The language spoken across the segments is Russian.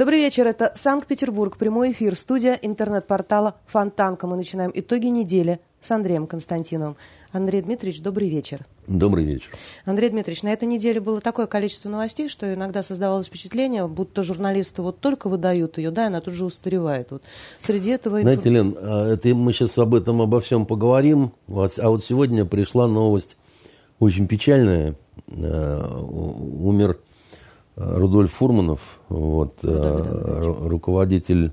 Добрый вечер, это Санкт-Петербург, прямой эфир, студия интернет-портала Фонтанка. Мы начинаем итоги недели с Андреем Константиновым. Андрей Дмитриевич, добрый вечер. Добрый вечер. Андрей Дмитриевич, на этой неделе было такое количество новостей, что иногда создавалось впечатление, будто журналисты вот только выдают ее, да, и она тут же устаревает. Вот. Среди этого... Знаете, Лен, а, это мы сейчас об этом обо всем поговорим, а вот сегодня пришла новость очень печальная. А, умер Рудольф Фурманов, вот, э, руководитель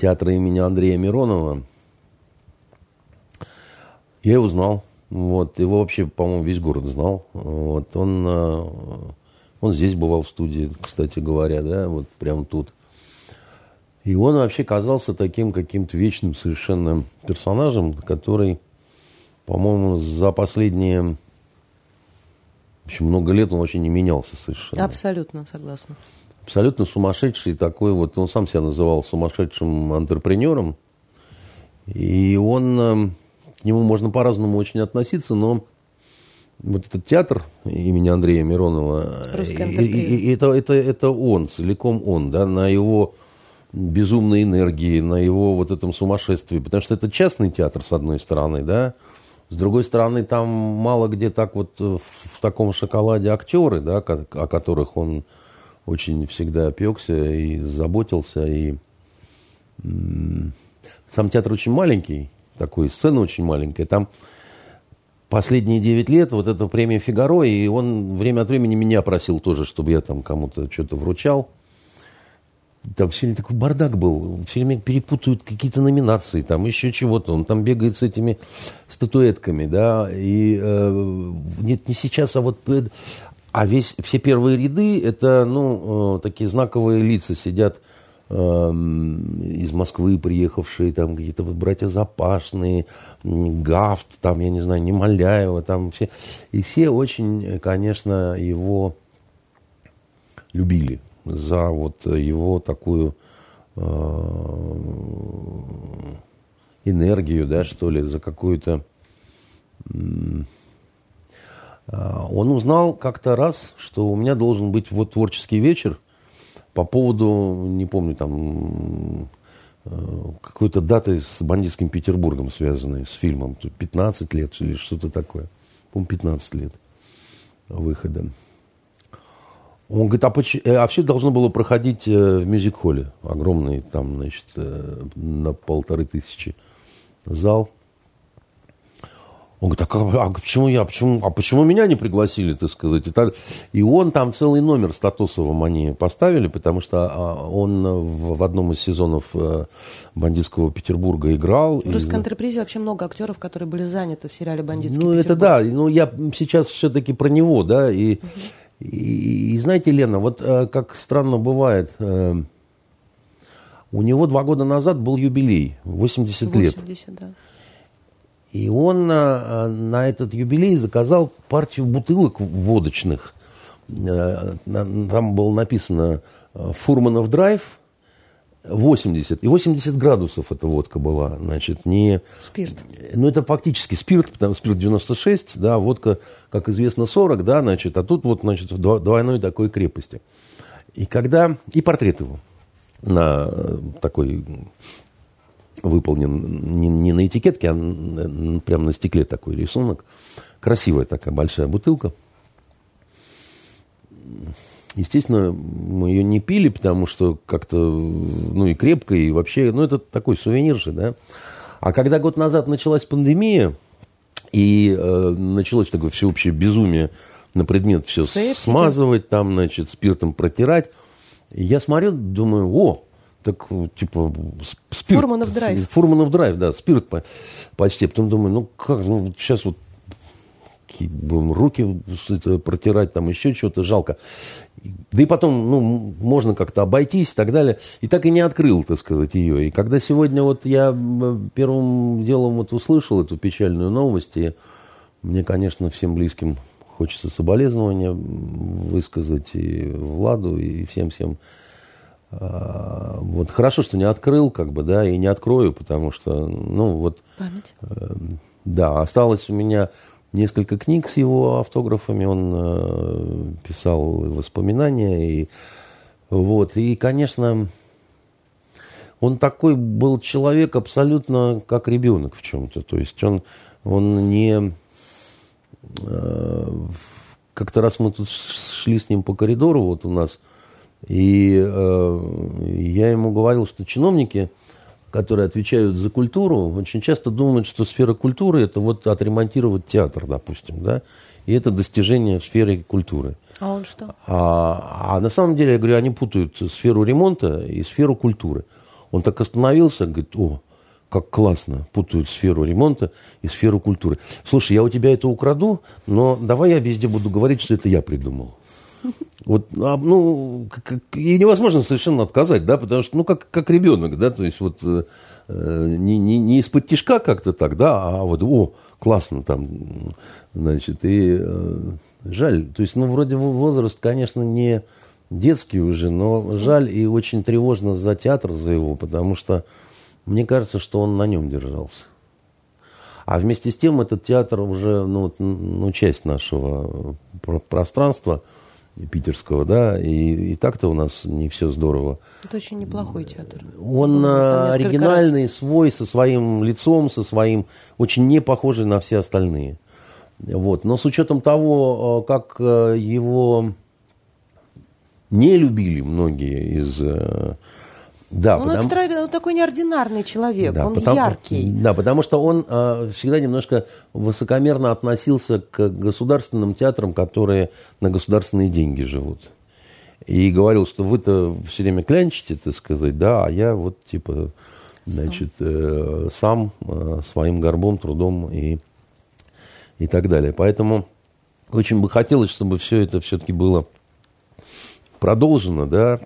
театра имени Андрея Миронова. Я его знал. Вот, его вообще, по-моему, весь город знал. Вот, он, э, он здесь бывал в студии, кстати говоря, да, вот прямо тут. И он вообще казался таким каким-то вечным совершенно персонажем, который, по-моему, за последние общем, много лет он вообще не менялся совершенно. Абсолютно, согласна. Абсолютно сумасшедший такой вот, он сам себя называл сумасшедшим антрепренером. И он, эм, к нему можно по-разному очень относиться, но вот этот театр имени Андрея Миронова, и, и, и это, это, это он, целиком он, да, на его безумной энергии, на его вот этом сумасшествии. Потому что это частный театр, с одной стороны, да, с другой стороны, там мало где так вот э, в таком шоколаде актеры, да, о которых он очень всегда опекся и заботился. И сам театр очень маленький, такой сцена очень маленькая. Там последние 9 лет вот эта премия «Фигаро», и он время от времени меня просил тоже, чтобы я там кому-то что-то вручал там все время такой бардак был, все время перепутают какие-то номинации, там еще чего-то, он там бегает с этими статуэтками, да, и э, нет, не сейчас, а вот, а весь, все первые ряды, это, ну, э, такие знаковые лица сидят, из Москвы приехавшие, там какие-то вот братья Запашные, Гафт, там, я не знаю, Немоляева, там все, и все очень, конечно, его любили за вот его такую э, энергию, да, что ли, за какую-то... Э, он узнал как-то раз, что у меня должен быть вот творческий вечер по поводу, не помню, там э, какой-то даты с бандитским Петербургом связанной с фильмом. 15 лет или что-то такое. По-моему, 15 лет выхода. Он говорит, а, поч... Э, а все должно было проходить э, в мюзик-холле. Огромный, там, значит, на полторы тысячи зал. Он говорит, а, а почему я, почему, а почему меня не пригласили, так сказать? И, так, и он там целый номер с Татосовым они поставили, потому что а, он в, в одном из сезонов «Бандитского Петербурга» играл. В «Русской и... антрепризе» вообще много актеров, которые были заняты в сериале «Бандитский ну, Петербург». Ну, это да, ну, я сейчас все-таки про него, да, и... Угу. И, и знаете, Лена, вот э, как странно бывает, э, у него два года назад был юбилей, 80, 80 лет. Да. И он на, на этот юбилей заказал партию бутылок водочных. Э, там было написано «Фурманов драйв», 80. И 80 градусов эта водка была. Значит, не... Спирт. Ну, это фактически спирт, потому что спирт 96, да, водка, как известно, 40, да, значит, а тут вот, значит, в двойной такой крепости. И когда... И портрет его на э, такой выполнен не, не на этикетке, а прямо на стекле такой рисунок. Красивая такая большая бутылка. Естественно, мы ее не пили, потому что как-то, ну и крепко, и вообще, ну это такой сувенир же, да. А когда год назад началась пандемия, и э, началось такое всеобщее безумие на предмет все Септики. смазывать, там, значит, спиртом протирать, я смотрю, думаю, о, так, типа, спирт. Фурманов драйв. Фурманов драйв, да, спирт почти. Потом думаю, ну как, ну сейчас вот будем руки это, протирать, там еще что-то жалко. Да и потом, ну, можно как-то обойтись и так далее. И так и не открыл, так сказать, ее. И когда сегодня вот я первым делом вот услышал эту печальную новость, и мне, конечно, всем близким хочется соболезнования высказать и Владу, и всем-всем А, вот хорошо, что не открыл, как бы, да, и не открою, потому что, ну, вот... Память. Э, да, осталось у меня несколько книг с его автографами, он э, писал воспоминания, и вот, и, конечно, он такой был человек абсолютно как ребенок в чем-то, то есть он, он не... Э, как-то раз мы тут шли с ним по коридору, вот у нас и э, я ему говорил, что чиновники, которые отвечают за культуру, очень часто думают, что сфера культуры это вот отремонтировать театр, допустим, да, и это достижение в сфере культуры. А он что? А, а на самом деле, я говорю, они путают сферу ремонта и сферу культуры. Он так остановился, говорит, о, как классно, путают сферу ремонта и сферу культуры. Слушай, я у тебя это украду, но давай я везде буду говорить, что это я придумал. Вот, а, ну, и невозможно совершенно отказать, да, потому что, ну, как, как ребенок, да, то есть вот э, э, не, не, не из-под тишка как-то так, да, а вот, о, классно там, значит, и э, жаль, то есть, ну, вроде возраст, конечно, не детский уже, но жаль и очень тревожно за театр, за его, потому что мне кажется, что он на нем держался. А вместе с тем этот театр уже, ну, ну часть нашего пространства – питерского, да, и, и так-то у нас не все здорово. Это очень неплохой театр. Он оригинальный, раз. свой, со своим лицом, со своим, очень не похожий на все остальные. Вот. Но с учетом того, э, как э, его не любили многие из да, он потому... экстра... такой неординарный человек, да, он потому... яркий. Да, потому что он э, всегда немножко высокомерно относился к государственным театрам, которые на государственные деньги живут. И говорил, что вы-то все время клянчите, так сказать, да, а я вот типа, значит, э, сам э, своим горбом, трудом и, и так далее. Поэтому очень бы хотелось, чтобы все это все-таки было продолжено, да,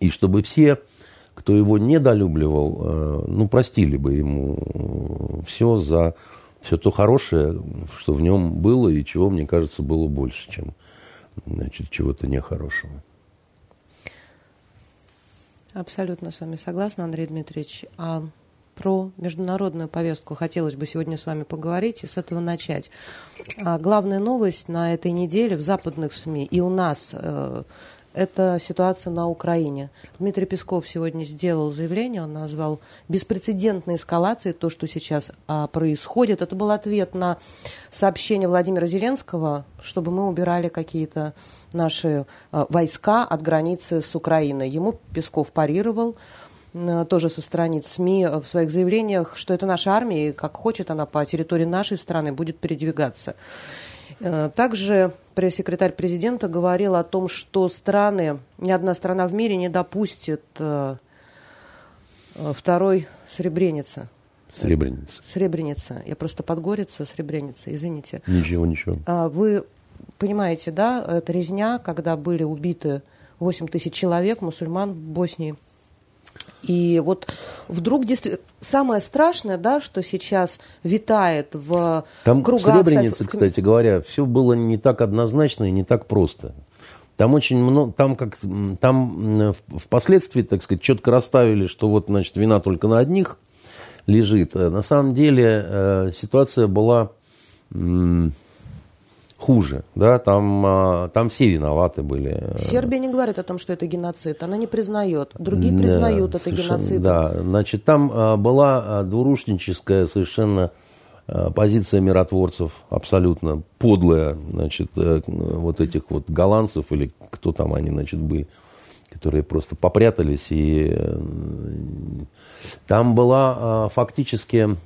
и чтобы все кто его недолюбливал, э, ну, простили бы ему все за все то хорошее, что в нем было и чего, мне кажется, было больше, чем значит, чего-то нехорошего. Абсолютно с вами согласна, Андрей Дмитриевич. А про международную повестку хотелось бы сегодня с вами поговорить и с этого начать. А главная новость на этой неделе в западных СМИ и у нас э, это ситуация на Украине. Дмитрий Песков сегодня сделал заявление, он назвал беспрецедентной эскалацией то, что сейчас а, происходит. Это был ответ на сообщение Владимира Зеленского, чтобы мы убирали какие-то наши а, войска от границы с Украиной. Ему Песков парировал тоже со страниц СМИ в своих заявлениях, что это наша армия, и как хочет она по территории нашей страны будет передвигаться. Э, также пресс-секретарь президента говорил о том, что страны, ни одна страна в мире не допустит э, э, второй Сребреницы. Сребреница. Сребреница. Я просто подгорица, Сребреница, извините. Ничего, ничего. А вы понимаете, да, это резня, когда были убиты 8 тысяч человек, мусульман в Боснии. И вот вдруг действительно самое страшное, да, что сейчас витает в Там кругах... в Сребренице, кстати говоря, все было не так однозначно и не так просто. Там очень много, там как, там впоследствии, так сказать, четко расставили, что вот, значит, вина только на одних лежит. А на самом деле э, ситуация была хуже. Да? Там, а, там все виноваты были. Сербия не говорит о том, что это геноцид. Она не признает. Другие признают да, это геноцид. Да, значит, там а, была а, двурушническая совершенно позиция миротворцев, абсолютно подлая, значит, э, вот этих вот голландцев или кто там они, значит, были, которые просто попрятались и там была фактически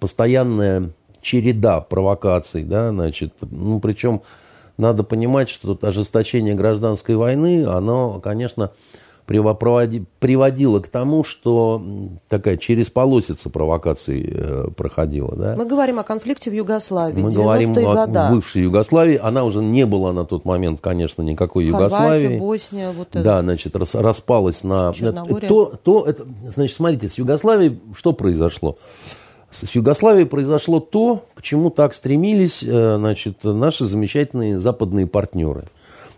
постоянная череда провокаций, да, значит, ну, причем надо понимать, что ожесточение гражданской войны, оно, конечно, приводило к тому, что такая через полосица провокаций э, проходила. Да? Мы говорим о конфликте в Югославии, Мы говорим о года. бывшей Югославии. Она уже не была на тот момент, конечно, никакой Хорватия, Югославии. Босния, вот это. Да, значит, рас, распалась на... То, то, это, значит, смотрите, с Югославией что произошло? С Югославией произошло то, к чему так стремились э, значит, наши замечательные западные партнеры.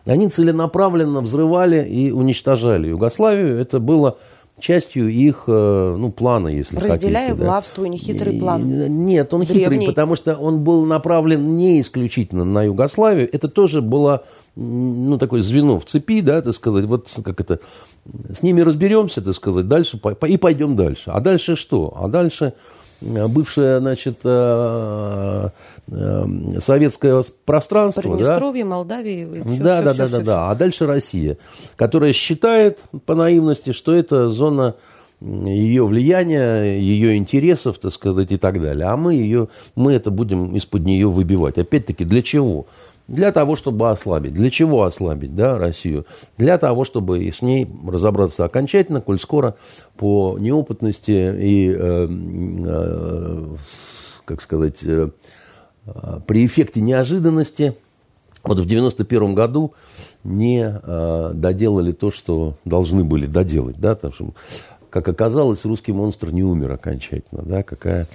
Они целенаправленно взрывали и уничтожали Югославию. Это было частью их э, ну, плана, если Разделяя хотите. властву, да. нехитрый план. Нет, он Древний. хитрый, потому что он был направлен не исключительно на Югославию. Это тоже было ну, такое звено в цепи, да, так сказать, вот как это, с ними разберемся, так сказать, дальше и пойдем дальше. А дальше что? А дальше бывшее, значит, э, э, советское пространство. Приднестровье, да? Молдавия. Все, да, все, да, все, да, все, да, все. да. А дальше Россия, которая считает по наивности, что это зона ее влияния, ее интересов, так сказать, и так далее. А мы ее, мы это будем из-под нее выбивать. Опять-таки, для чего? Для того, чтобы ослабить. Для чего ослабить да, Россию? Для того, чтобы с ней разобраться окончательно, коль скоро по неопытности и, э, э, как сказать, э, при эффекте неожиданности, вот в 91 году не э, доделали то, что должны были доделать. Да, потому что, как оказалось, русский монстр не умер окончательно. Да, какая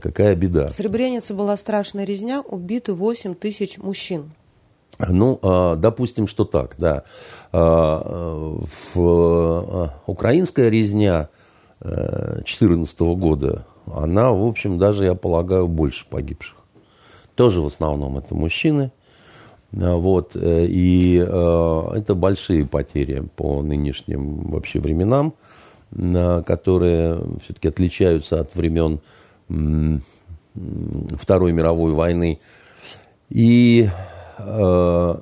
Какая беда. В Сребренице была страшная резня, убиты 8 тысяч мужчин. Ну, а, допустим, что так, да. А, в, а, украинская резня 2014 года, она, в общем, даже, я полагаю, больше погибших. Тоже в основном это мужчины. Вот, э, и это большие потери по нынешним вообще временам, которые все-таки отличаются от времен Второй мировой войны. И э,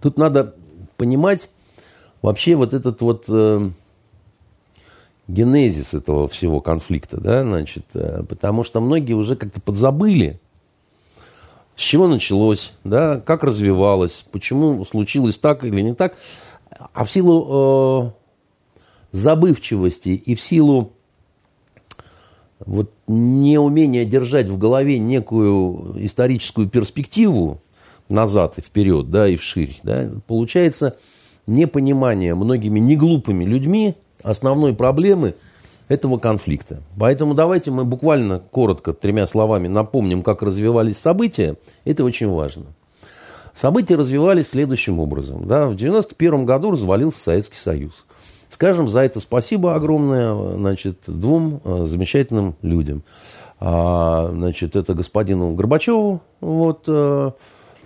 тут надо понимать вообще вот этот вот э, генезис этого всего конфликта, да, значит, э, потому что многие уже как-то подзабыли, с чего началось, да, как развивалось, почему случилось так или не так, а в силу э, забывчивости и в силу вот неумение держать в голове некую историческую перспективу назад и вперед, да, и вширь, да, получается непонимание многими неглупыми людьми основной проблемы этого конфликта. Поэтому давайте мы буквально коротко, тремя словами напомним, как развивались события. Это очень важно. События развивались следующим образом. Да, в 1991 году развалился Советский Союз. Скажем за это спасибо огромное значит, двум э, замечательным людям. А, значит, это господину Горбачеву, вот, э,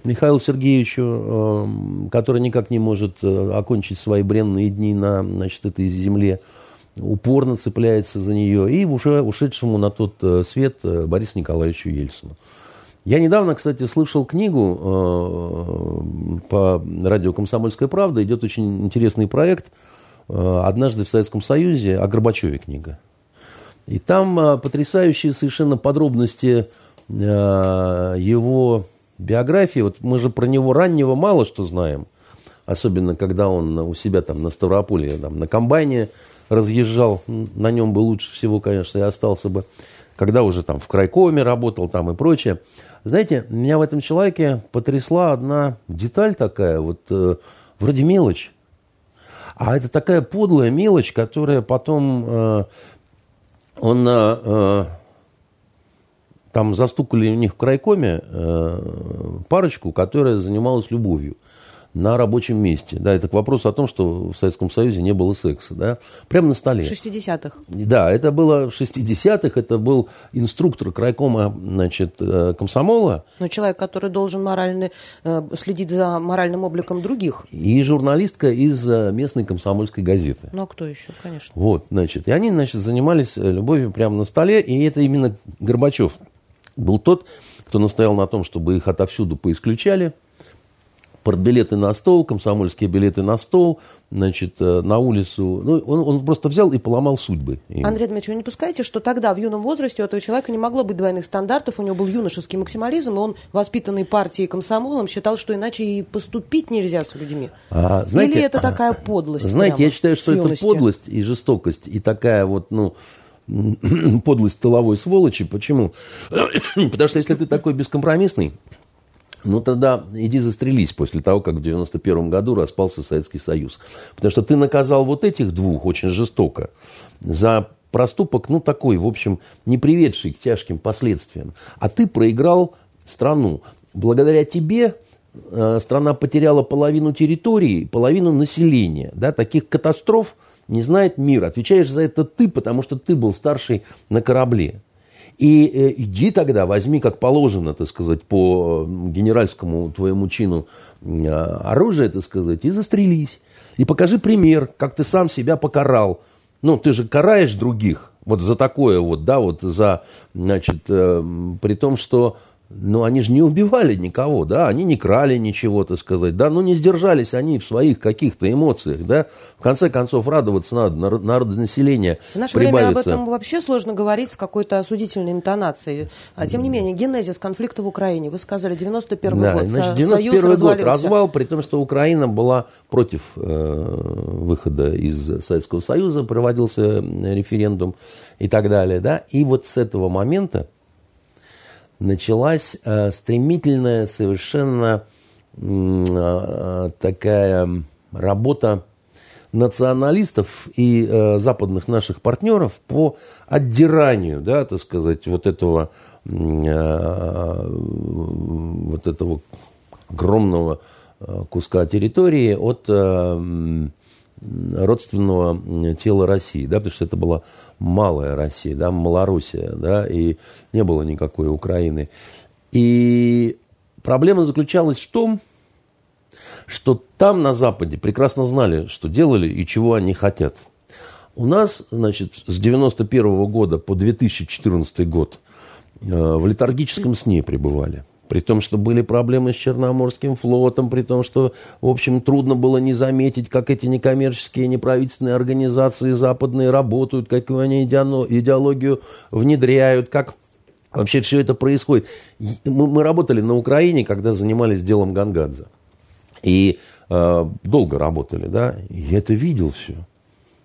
Михаилу Сергеевичу, э, который никак не может окончить свои бренные дни на значит, этой земле, упорно цепляется за нее, и уже ушедшему на тот свет Борису Николаевичу Ельцину. Я недавно, кстати, слышал книгу э, по радио «Комсомольская правда». Идет очень интересный проект – Э, однажды в Советском Союзе о Горбачеве книга. И там э, потрясающие совершенно подробности э, его биографии. Вот мы же про него раннего мало что знаем. Особенно, когда он у себя там на Ставрополе, там, на комбайне разъезжал. На нем бы лучше всего, конечно, и остался бы. Когда уже там в крайкоме работал там и прочее. Знаете, меня в этом человеке потрясла одна деталь такая, вот вроде мелочь. А это такая подлая мелочь, которая потом э, он э, там застукали у них в крайкоме э, парочку, которая занималась любовью на рабочем месте. Да, это к вопросу о том, что в Советском Союзе не было секса. Да, прямо на столе. В 60-х. Да, это было в 60-х. Это был инструктор крайкома значит, э, комсомола. Но человек, который должен морально, э, следить за моральным обликом других. И журналистка из э, местной комсомольской газеты. Ну, а кто еще, конечно. Вот, значит. И они, значит, занимались любовью прямо на столе. И это именно Горбачев был тот, кто настоял на том, чтобы их отовсюду поисключали портбилеты на стол, комсомольские билеты на стол, значит, э, на улицу. Ну, он, он просто взял и поломал судьбы. Им. Андрей Дмитриевич, вы не пускаете, что тогда, в юном возрасте, у этого человека не могло быть двойных стандартов, у него был юношеский максимализм, и он, воспитанный партией комсомолом, считал, что иначе и поступить нельзя с людьми? А, знаете, Или это такая подлость? Знаете, прямо, я считаю, что это подлость и жестокость, и такая вот, ну, подлость тыловой сволочи. Почему? Потому что если ты такой бескомпромиссный, ну тогда иди застрелись после того, как в 91 году распался Советский Союз. Потому что ты наказал вот этих двух очень жестоко за проступок, ну такой, в общем, не приведший к тяжким последствиям. А ты проиграл страну. Благодаря тебе э, страна потеряла половину территории, половину населения. Да, таких катастроф не знает мир. Отвечаешь за это ты, потому что ты был старший на корабле. И э, иди тогда, возьми, как положено, так сказать, по генеральскому твоему чину э, оружие, так сказать, и застрелись. И покажи пример, как ты сам себя покарал. Ну, ты же караешь других вот за такое вот, да, вот за, значит, э, при том, что но они же не убивали никого, да, они не крали ничего, так сказать, да, ну не сдержались они в своих каких-то эмоциях, да. В конце концов, радоваться надо, народонаселение В наше прибавится. время об этом вообще сложно говорить с какой-то осудительной интонацией. А тем не менее, генезис конфликта в Украине, вы сказали, 91 да, год, значит, 91 год развал, при том, что Украина была против э, выхода из Советского Союза, проводился референдум и так далее, да, и вот с этого момента началась э, стремительная совершенно э, такая работа националистов и э, западных наших партнеров по отдиранию, да, так сказать, вот этого, вот этого огромного куска территории от родственного тела России, да, потому что это была малая Россия, да, Малоруссия, да, и не было никакой Украины. И проблема заключалась в том, что там на Западе прекрасно знали, что делали и чего они хотят. У нас, значит, с 91 года по 2014 год э, в летаргическом сне пребывали. При том, что были проблемы с Черноморским флотом, при том, что, в общем, трудно было не заметить, как эти некоммерческие неправительственные организации западные работают, какую они идеологию внедряют, как вообще все это происходит. Мы, мы работали на Украине, когда занимались делом Гангадзе. И э, долго работали, да, и я это видел все.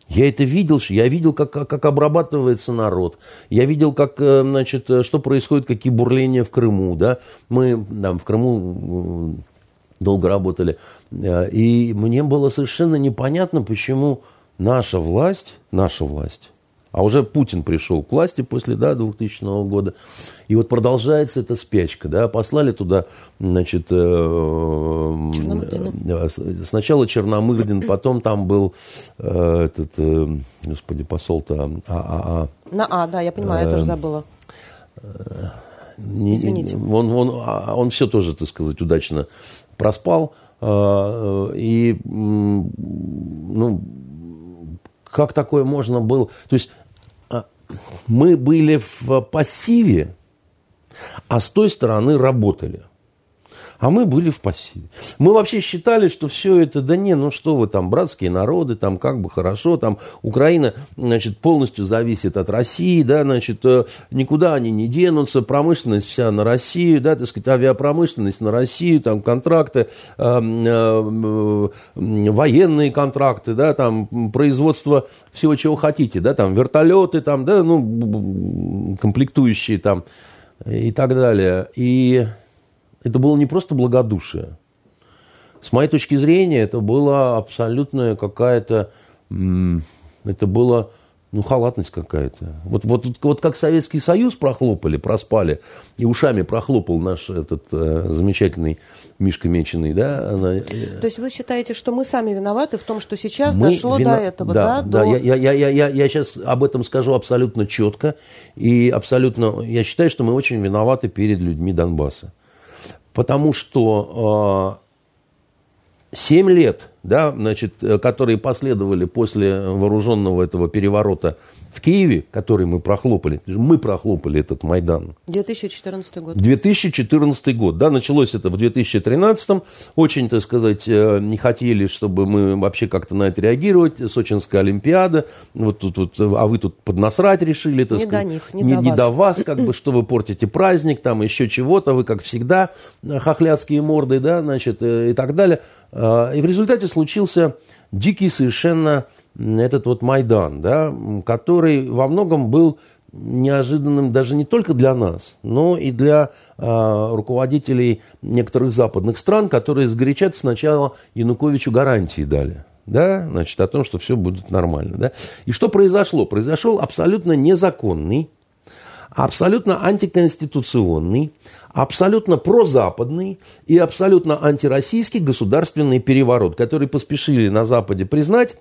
Я это видел, я видел, как, как, как обрабатывается народ. Я видел, как, э, значит, э, что происходит, какие бурления в Крыму. Да? Мы там, в Крыму долго работали. Э, и мне было совершенно непонятно, почему наша власть, наша власть, а уже Путин пришел к власти после да, 2000 года. И вот продолжается эта спячка. Да, послали туда, значит, э, э, сначала Черномырдин, потом там был э, этот, э, господи, посол-то ААА. На А, да, я понимаю, я тоже забыла. Не, Извините. Он, он, а, он все тоже, так сказать, удачно проспал. Э, и, ну, как такое можно было? То есть мы были в пассиве, а с той стороны работали. А мы были в пассиве. Мы вообще считали, что все это, да не, ну что вы там, братские народы, там как бы хорошо, там Украина, значит, полностью зависит от России, да, значит, э, никуда они не денутся, промышленность вся на Россию, да, так сказать, авиапромышленность на Россию, там контракты, э, э, военные контракты, да, там производство всего, чего хотите, да, там вертолеты, там, да, ну, комплектующие там и так далее. И это было не просто благодушие. С моей точки зрения, это было абсолютная какая-то... Это было ну, халатность какая-то. Вот, вот, вот как Советский Союз прохлопали, проспали, и ушами прохлопал наш этот э, замечательный Мишка Меченый, да? Она, э, То есть вы считаете, что мы сами виноваты в том, что сейчас мы дошло вина... до этого, да? Да, да. До... Я, я, я, я, я сейчас об этом скажу абсолютно четко, и абсолютно... Я считаю, что мы очень виноваты перед людьми Донбасса. Потому что э, 7 лет, да, значит, э, которые последовали после вооруженного этого переворота в Киеве, который мы прохлопали, мы прохлопали этот Майдан. 2014 год. 2014 год, да, началось это в 2013. Очень, так сказать, э, не хотели, чтобы мы вообще как-то на это реагировать. Сочинская Олимпиада, вот тут, вот, а вы тут поднасрать решили, так не сказать. До них, не, не, до не вас. до вас, как бы, что вы портите праздник, там еще чего-то, вы, как всегда, хохлядские морды, да, значит, э, и так далее. А, и в результате случился дикий совершенно этот вот Майдан, да, который во многом был неожиданным даже не только для нас, но и для э, руководителей некоторых западных стран, которые сгорячат сначала Януковичу гарантии дали. Да, значит, о том, что все будет нормально. Да? И что произошло? Произошел абсолютно незаконный, абсолютно антиконституционный, абсолютно прозападный и абсолютно антироссийский государственный переворот, который поспешили на Западе признать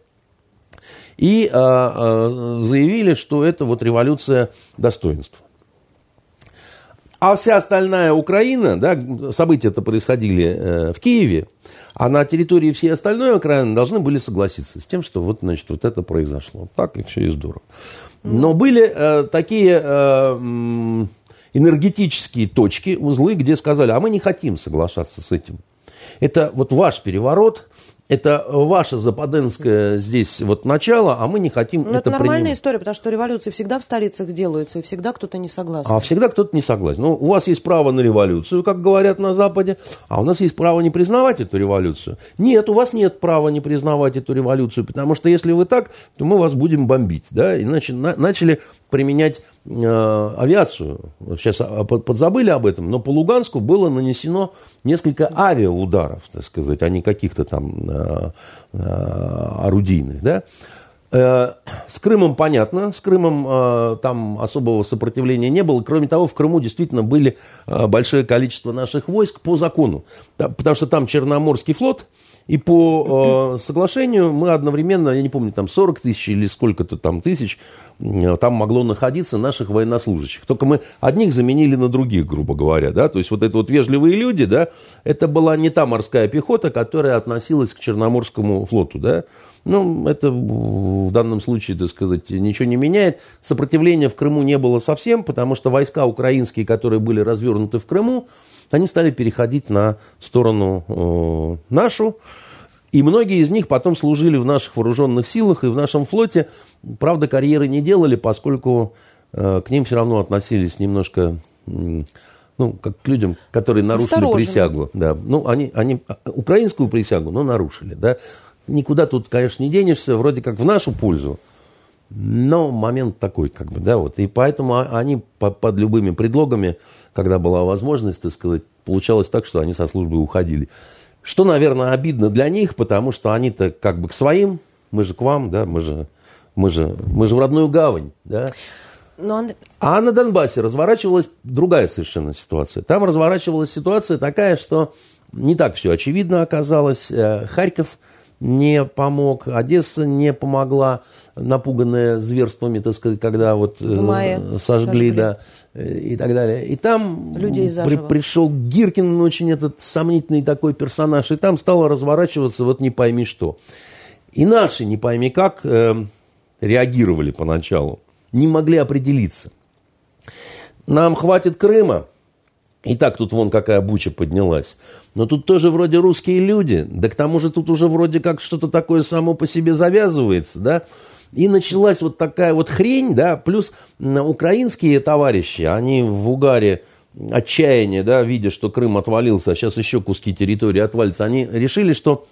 и а, а, заявили, что это вот революция достоинства. А вся остальная Украина, да, события-то происходили э, в Киеве, а на территории всей остальной Украины должны были согласиться с тем, что вот, значит, вот это произошло. Так и все и здорово. Но были э, такие э, энергетические точки, узлы, где сказали, а мы не хотим соглашаться с этим. Это вот ваш переворот, это ваше западенское здесь вот начало, а мы не хотим Но это это нормальная принимать. история, потому что революции всегда в столицах делаются, и всегда кто-то не согласен. А всегда кто-то не согласен. Ну, у вас есть право на революцию, как говорят на Западе, а у нас есть право не признавать эту революцию. Нет, у вас нет права не признавать эту революцию, потому что если вы так, то мы вас будем бомбить. Да? Иначе на, начали применять э, авиацию. Сейчас а, под- подзабыли об этом, но по Луганску было нанесено несколько авиаударов, так сказать, а не каких-то там э, орудийных. Да? Э, С Крымом понятно, с Крымом э, там особого сопротивления не было. Кроме того, в Крыму действительно были э, большое количество наших войск по закону, потому что там Черноморский флот, и по э, соглашению мы одновременно, я не помню, там 40 тысяч или сколько-то там тысяч, э, там могло находиться наших военнослужащих. Только мы одних заменили на других, грубо говоря, да, то есть вот это вот вежливые люди, да, это была не та морская пехота, которая относилась к Черноморскому флоту, да, ну, это в данном случае, так сказать, ничего не меняет. Сопротивления в Крыму не было совсем, потому что войска украинские, которые были развернуты в Крыму, они стали переходить на сторону э, нашу. И многие из них потом служили в наших вооруженных силах и в нашем флоте. Правда, карьеры не делали, поскольку э, к ним все равно относились немножко, м, ну, как к людям, которые нарушили Осторожно. присягу. Да. Ну, они, они а, украинскую присягу, но нарушили. Да. Никуда тут, конечно, не денешься, вроде как в нашу пользу. Но момент такой, как бы, да, вот. И поэтому а- они по- под любыми предлогами, когда была возможность, так сказать, получалось так, что они со службы уходили. Что, наверное, обидно для них, потому что они-то как бы к своим, мы же к вам, да, мы же, мы же, мы же в родную гавань, да. Но, Анд- А на Донбассе разворачивалась другая совершенно ситуация. Там разворачивалась ситуация такая, что не так все очевидно оказалось. Э, Харьков не помог, Одесса не помогла, напуганная зверствами, так сказать, когда вот э, сожгли, сожгли. да, и так далее. И там Людей при- пришел Гиркин, очень этот сомнительный такой персонаж, и там стало разворачиваться вот не пойми что. И наши, не пойми как, э, реагировали поначалу, не могли определиться. Нам хватит Крыма. И так тут вон какая буча поднялась. Но тут тоже вроде русские люди. Да к тому же тут уже вроде как что-то такое само по себе завязывается, да. И началась вот такая вот хрень, да, плюс украинские товарищи, они в угаре отчаяния, да, видя, что Крым отвалился, а сейчас еще куски территории отвалятся, они решили, что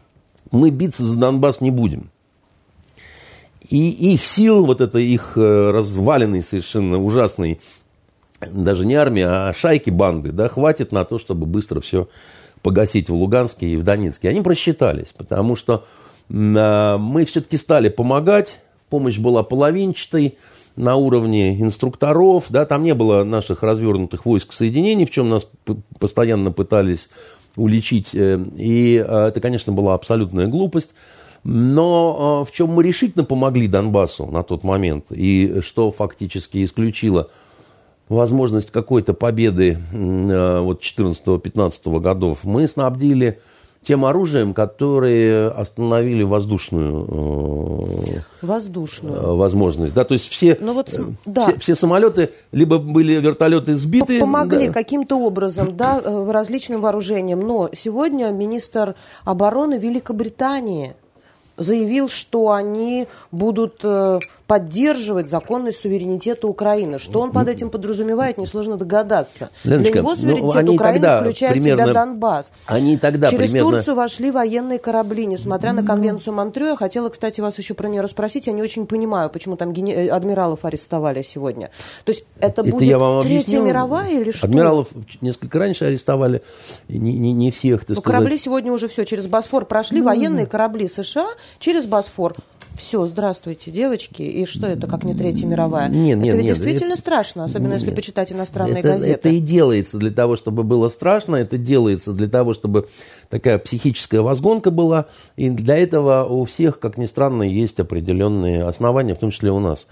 мы биться за Донбасс не будем. И их сил, вот это их э, разваленный совершенно ужасный, даже не армия, а шайки банды, да, хватит на то, чтобы быстро все погасить в Луганске и в Донецке. Они просчитались, потому что а, мы все-таки стали помогать, помощь была половинчатой на уровне инструкторов, да, там не было наших развернутых войск соединений, в чем нас постоянно пытались уличить, э, и э, это, конечно, была абсолютная глупость. Но э, в чем мы решительно помогли Донбассу на тот момент, и что фактически исключило возможность какой-то победы вот 14-15 годов, мы снабдили тем оружием, которые остановили воздушную воздушную. э, возможность. Да, то есть все, Ну вот, э, да. все, все самолеты, либо были вертолеты сбиты. Помогли да. каким-то образом, да, э, различным вооружением. Но сегодня министр обороны Великобритании заявил, что они будут поддерживать законный суверенитет Украины. Что он под этим подразумевает, несложно догадаться. Леночка, Для него ну, суверенитет они Украины тогда включает в примерно- себя Донбасс. Они тогда Через примерно... Турцию вошли военные корабли, несмотря на конвенцию Монтрё. Я хотела, кстати, вас еще про нее расспросить. Я не очень понимаю, почему там гене- э, адмиралов арестовали сегодня. То есть это, Это будет я вам Третья объясню. мировая или что? Адмиралов несколько раньше арестовали, не, не, не всех, так Ну, сказать. корабли сегодня уже все через Босфор прошли. Военные корабли США через Босфор. Все, здравствуйте, девочки, и что это, как не Третья мировая? Нет, нет, это ведь нет, действительно это- страшно, особенно если Нет. почитать иностранные это, газеты. это и делается для того, чтобы было страшно, это делается для того, чтобы такая психическая возгонка была. И для этого у всех, как ни странно, есть определенные основания, в том числе у нас.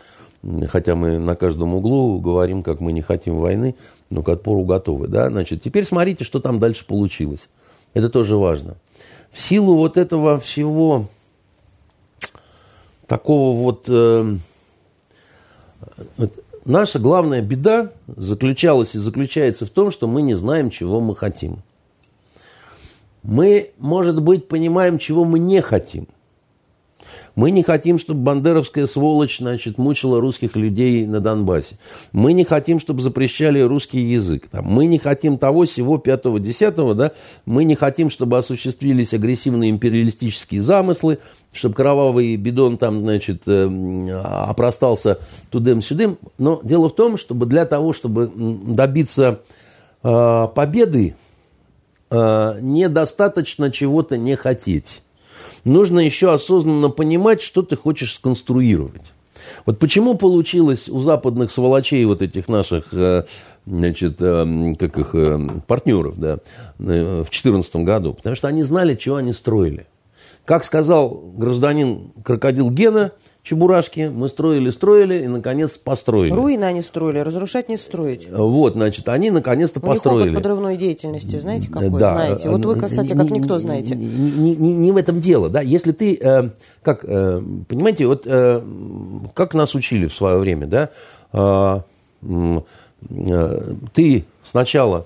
Хотя мы на каждом углу говорим, как мы не хотим войны, но к отпору готовы. Да? Значит, теперь смотрите, что там дальше получилось. Это тоже важно. В силу вот этого всего такого вот... э, наша главная беда заключалась и заключается в том, что мы не знаем, чего мы хотим. Мы, может быть, понимаем, чего мы не хотим. Мы не хотим, чтобы бандеровская сволочь, значит, мучила русских людей на Донбассе. Мы не хотим, чтобы запрещали русский язык. Там. Мы не хотим того, всего пятого, десятого, да. Мы не хотим, чтобы осуществились агрессивные империалистические замыслы, чтобы кровавый бидон там, значит, э, опростался тудем-сюдем. Но дело в том, чтобы для того, чтобы добиться э, победы, э, недостаточно чего-то не хотеть. Нужно еще осознанно понимать, что ты хочешь сконструировать. Вот почему получилось у западных сволочей вот этих наших э, значит, э, как их, э, партнеров да, в 2014 году? Потому что они знали, чего они строили. Как сказал гражданин крокодил Гена Чебурашки, мы строили, строили и, наконец, построили. Руины они строили, разрушать не строить. Вот, значит, они наконец-то У них построили. опыт подрывной деятельности, знаете, какой, Да. знаете. Вот вы, кстати, как никто знаете. Не, не- не- в этом дело, да. Если ты, э, как, э, понимаете, вот э, как нас учили в свое время, да, э, э, ты сначала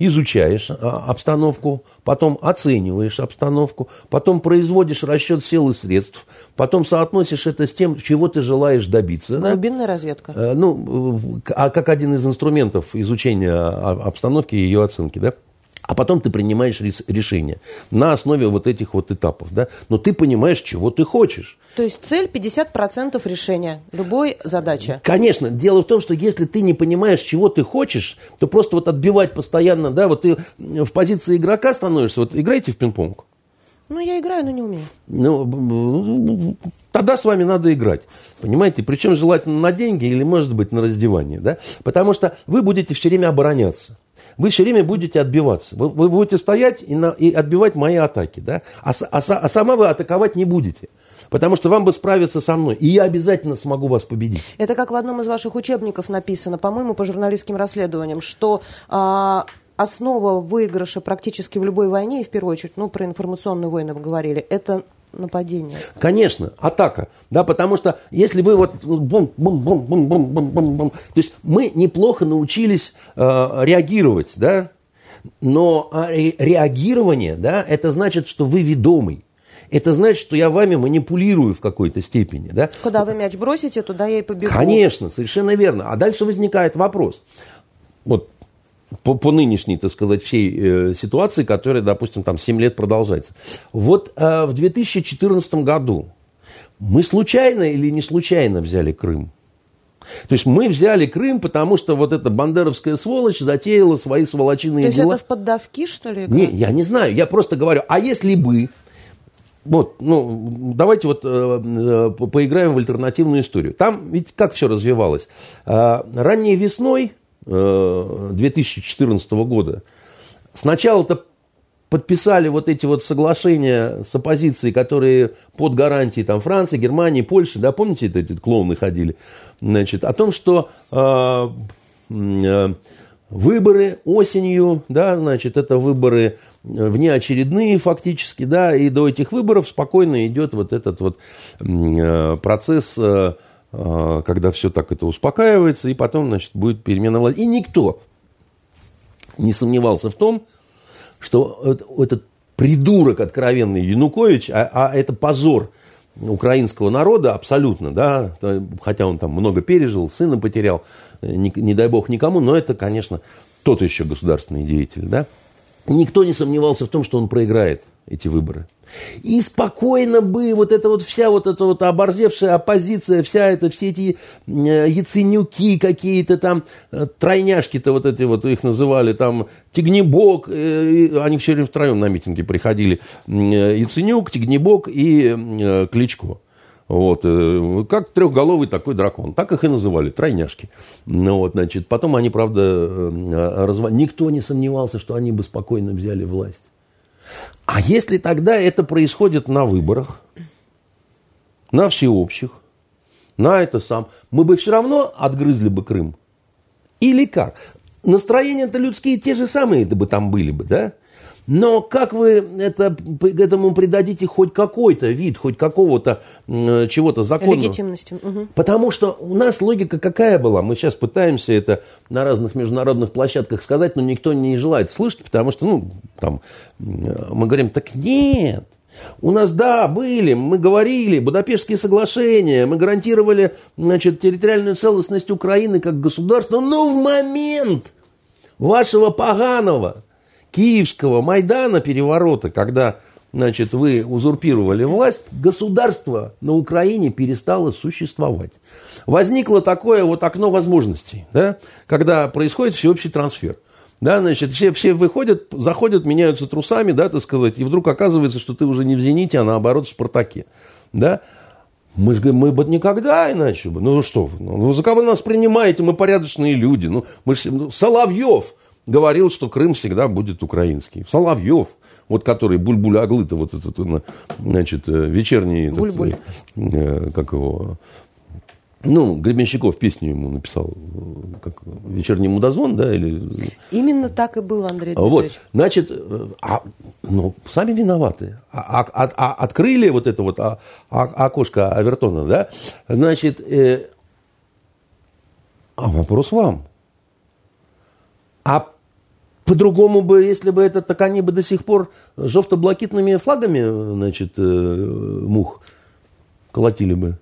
изучаешь а, обстановку, потом оцениваешь обстановку, потом производишь расчет сил и средств, потом соотносишь это с тем, чего ты желаешь добиться. да. Глубинная разведка. Э, Ну, а как один из инструментов изучения обстановки и ее оценки, да? А потом ты принимаешь решение на основе вот этих вот этапов, да? Но ты понимаешь, чего ты хочешь. То есть цель 50% решения любой задачи. Конечно, дело в том, что если ты не понимаешь, чего ты хочешь, то просто вот отбивать постоянно, да, вот ты в позиции игрока становишься, вот играйте в пинг-понг. Ну, я играю, но не умею. Ну, тогда с вами надо играть. Понимаете? Причем желательно на деньги или, может быть, на раздевание. Да? Потому что вы будете все время обороняться. Вы все время будете отбиваться. Вы, вы будете стоять и, на- и отбивать мои атаки. Да? А, а, а сама вы атаковать не будете. Потому что вам бы справиться со мной. И я обязательно смогу вас победить. Это как в одном из ваших учебников написано, по-моему, по журналистским расследованиям, что а, основа выигрыша практически в любой войне, и в первую очередь, ну, про информационные войны вы говорили, это нападение. Конечно, атака. Да, потому что если вы вот бум, бум, бум, бум, бум, бум, бум, бум, то есть мы неплохо научились э, реагировать, да, но а, ре- реагирование, да, это значит, что вы ведомый. Это значит, что я вами манипулирую в какой-то степени, да. Куда вы мяч бросите, туда я и побегу. Конечно, совершенно верно. А дальше возникает вопрос. Вот по, по нынешней, так сказать, всей э, ситуации, которая, допустим, там 7 лет продолжается. Вот э, в 2014 году мы случайно или не случайно взяли Крым? То есть мы взяли Крым, потому что вот эта бандеровская сволочь затеяла свои сволочиные То есть дела. это в поддавки, что ли? игра? Не, я не знаю, я просто говорю, а если бы, вот, ну, давайте вот э, э, по- поиграем в альтернативную историю. Там ведь как все развивалось? Э, ранней весной э, 2014 года сначала-то подписали вот эти вот соглашения с оппозицией, которые под гарантией там, Франции, Германии, Польши, да, помните, эти клоуны ходили, значит, о том, что э, м, э, выборы осенью, да, значит, это выборы э, внеочередные фактически, да, и до этих выборов спокойно идет вот этот вот э, процесс, э, когда все так это успокаивается, и потом, значит, будет перемена власти. И никто не сомневался в том, что это- этот придурок откровенный Янукович, а, а это позор украинского народа абсолютно, да, хотя он там много пережил, сына потерял, э, не, не дай бог никому, но это, конечно, тот еще государственный деятель, да. Никто не сомневался в том, что он проиграет эти выборы. И спокойно бы вот эта вот вся вот эта вот оборзевшая оппозиция, вся это, все эти э, яценюки какие-то там, э, тройняшки-то вот эти вот их называли, там Тигнебок, э, они все время втроем на митинги приходили, Яценюк, Тигнебок и Кличко. Вот, как трехголовый такой дракон. Так их и называли, тройняшки. Ну, вот, значит, потом они, правда, э, разв... никто не сомневался, что они бы спокойно взяли власть. А если тогда это происходит на выборах, на всеобщих, на это сам, мы бы все равно отгрызли бы Крым. Или как? Настроения-то людские те же самые это бы там были бы, да? Но как вы это, к этому придадите хоть какой-то вид, хоть какого-то э, чего-то законного? Легитимности. Угу. Потому что у нас логика какая была? Мы сейчас пытаемся это на разных международных площадках сказать, но никто не желает слышать, потому что, ну, там, мы говорим, так нет. У нас, да, были, мы говорили, Будапештские соглашения, мы гарантировали, значит, территориальную целостность Украины как государства, но в момент вашего поганого Киевского Майдана переворота, когда значит, вы узурпировали власть, государство на Украине перестало существовать. Возникло такое вот окно возможностей, да, когда происходит всеобщий трансфер. Да, значит, все, все выходят, заходят, меняются трусами, да, так сказать, и вдруг оказывается, что ты уже не в «Зените», а наоборот в «Спартаке». Да? Мы же мы бы никогда иначе бы. Ну что ну за кого нас принимаете? Мы порядочные люди. Ну, мы все, ну, Соловьев говорил, что Крым всегда будет украинский. Соловьев, вот который Бульбуль Аглыта, вот этот, значит, э, вечерний, Буль-буль. Этот, э, как его, ну, Гребенщиков песню ему написал, как «Вечерний мудозвон», да, или... Именно так и было, Андрей Дмитриевич. Вот, значит, а, ну, сами виноваты. А, а, а, открыли вот это вот а, а, окошко Авертона, да, значит, э, а вопрос вам. А по-другому бы, если бы это, так они бы до сих пор жовто-блакитными флагами, значит, э, мух колотили бы.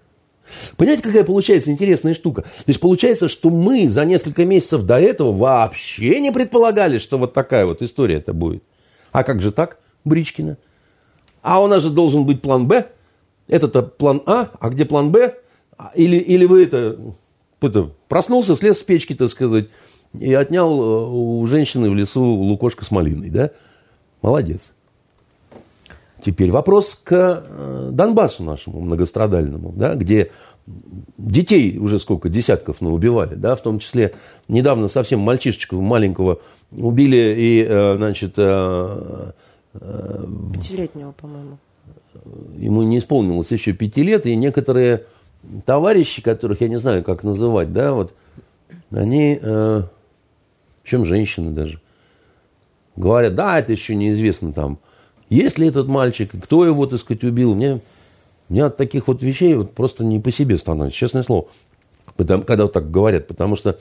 Понимаете, какая получается интересная штука? То есть получается, что мы за несколько месяцев до этого вообще не предполагали, что вот такая вот история это будет. А как же так, Бричкина? А у нас же должен быть план Б. Это-то план А, а где план Б? Или, или вы это, это проснулся, слез с печки, так сказать, и отнял э, у женщины в лесу лукошко с малиной, да? Молодец. Теперь вопрос к э, Донбассу нашему многострадальному, да, где детей уже сколько десятков ну, убивали, да, в том числе недавно совсем мальчишечку маленького убили и, э, значит... Пятилетнего, по-моему. Ему не исполнилось еще пяти лет, и некоторые товарищи, которых я не знаю, как называть, да, вот, они, э, чем женщины даже, говорят, да, это еще неизвестно там, есть ли этот мальчик, кто его, так сказать, убил. Мне, мне от таких вот вещей вот просто не по себе становится, честное слово. Потому, когда вот так говорят, потому что,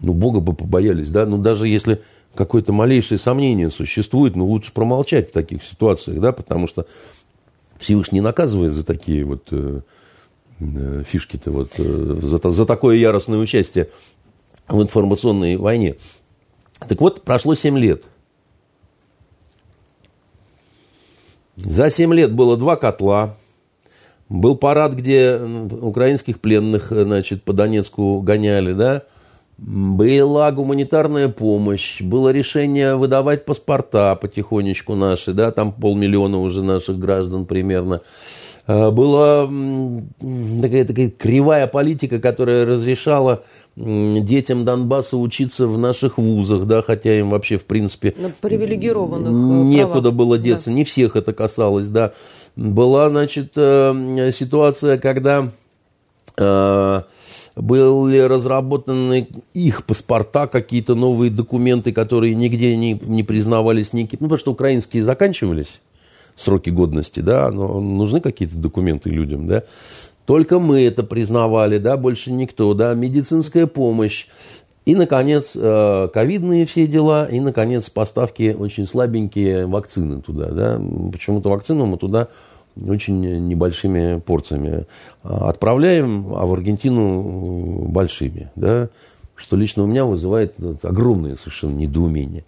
ну, Бога бы побоялись, да, ну, даже если какое-то малейшее сомнение существует, ну, лучше промолчать в таких ситуациях, да, потому что Всевышний наказывает за такие вот э, э, фишки-то, вот, э, за, за такое яростное участие в информационной войне. Так вот, прошло 7 лет – За 7 лет было два котла. Был парад, где украинских пленных значит, по Донецку гоняли, да. Была гуманитарная помощь, было решение выдавать паспорта потихонечку наши, да, там полмиллиона уже наших граждан примерно. А, была такая, такая кривая политика, которая разрешала детям Донбасса учиться в наших вузах, да, хотя им вообще, в принципе, На привилегированных э, некуда правах. было деться, да. не всех это касалось, да. Была, значит, э, ситуация, когда э, были разработаны их паспорта, какие-то новые документы, которые нигде не, не признавались никаким, ну, потому что украинские заканчивались сроки годности, да, но нужны какие-то документы людям, да. Только мы это признавали, да, больше никто, да, медицинская помощь. И, наконец, э, ковидные все дела, и, наконец, поставки очень слабенькие вакцины туда, да. Почему-то вакцину мы туда очень небольшими порциями отправляем, а в Аргентину большими, да, что лично у меня вызывает огромное совершенно недоумение.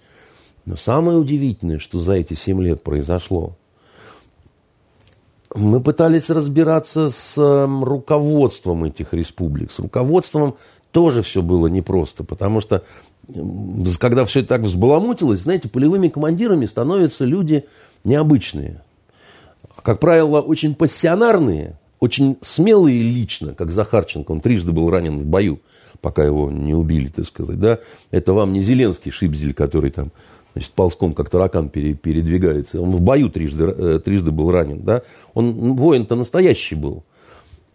Но самое удивительное, что за эти семь лет произошло – мы пытались разбираться с эм, руководством этих республик. С руководством тоже все было непросто, потому что когда все так взбаламутилось, знаете, полевыми командирами становятся люди необычные. Как правило, очень пассионарные, очень смелый лично, как Захарченко, он трижды был ранен в бою, пока его не убили, так сказать, да, это вам не Зеленский Шипзель, который там, значит, ползком, как таракан передвигается, он в бою трижды, э, трижды был ранен, да, он ну, воин-то настоящий был.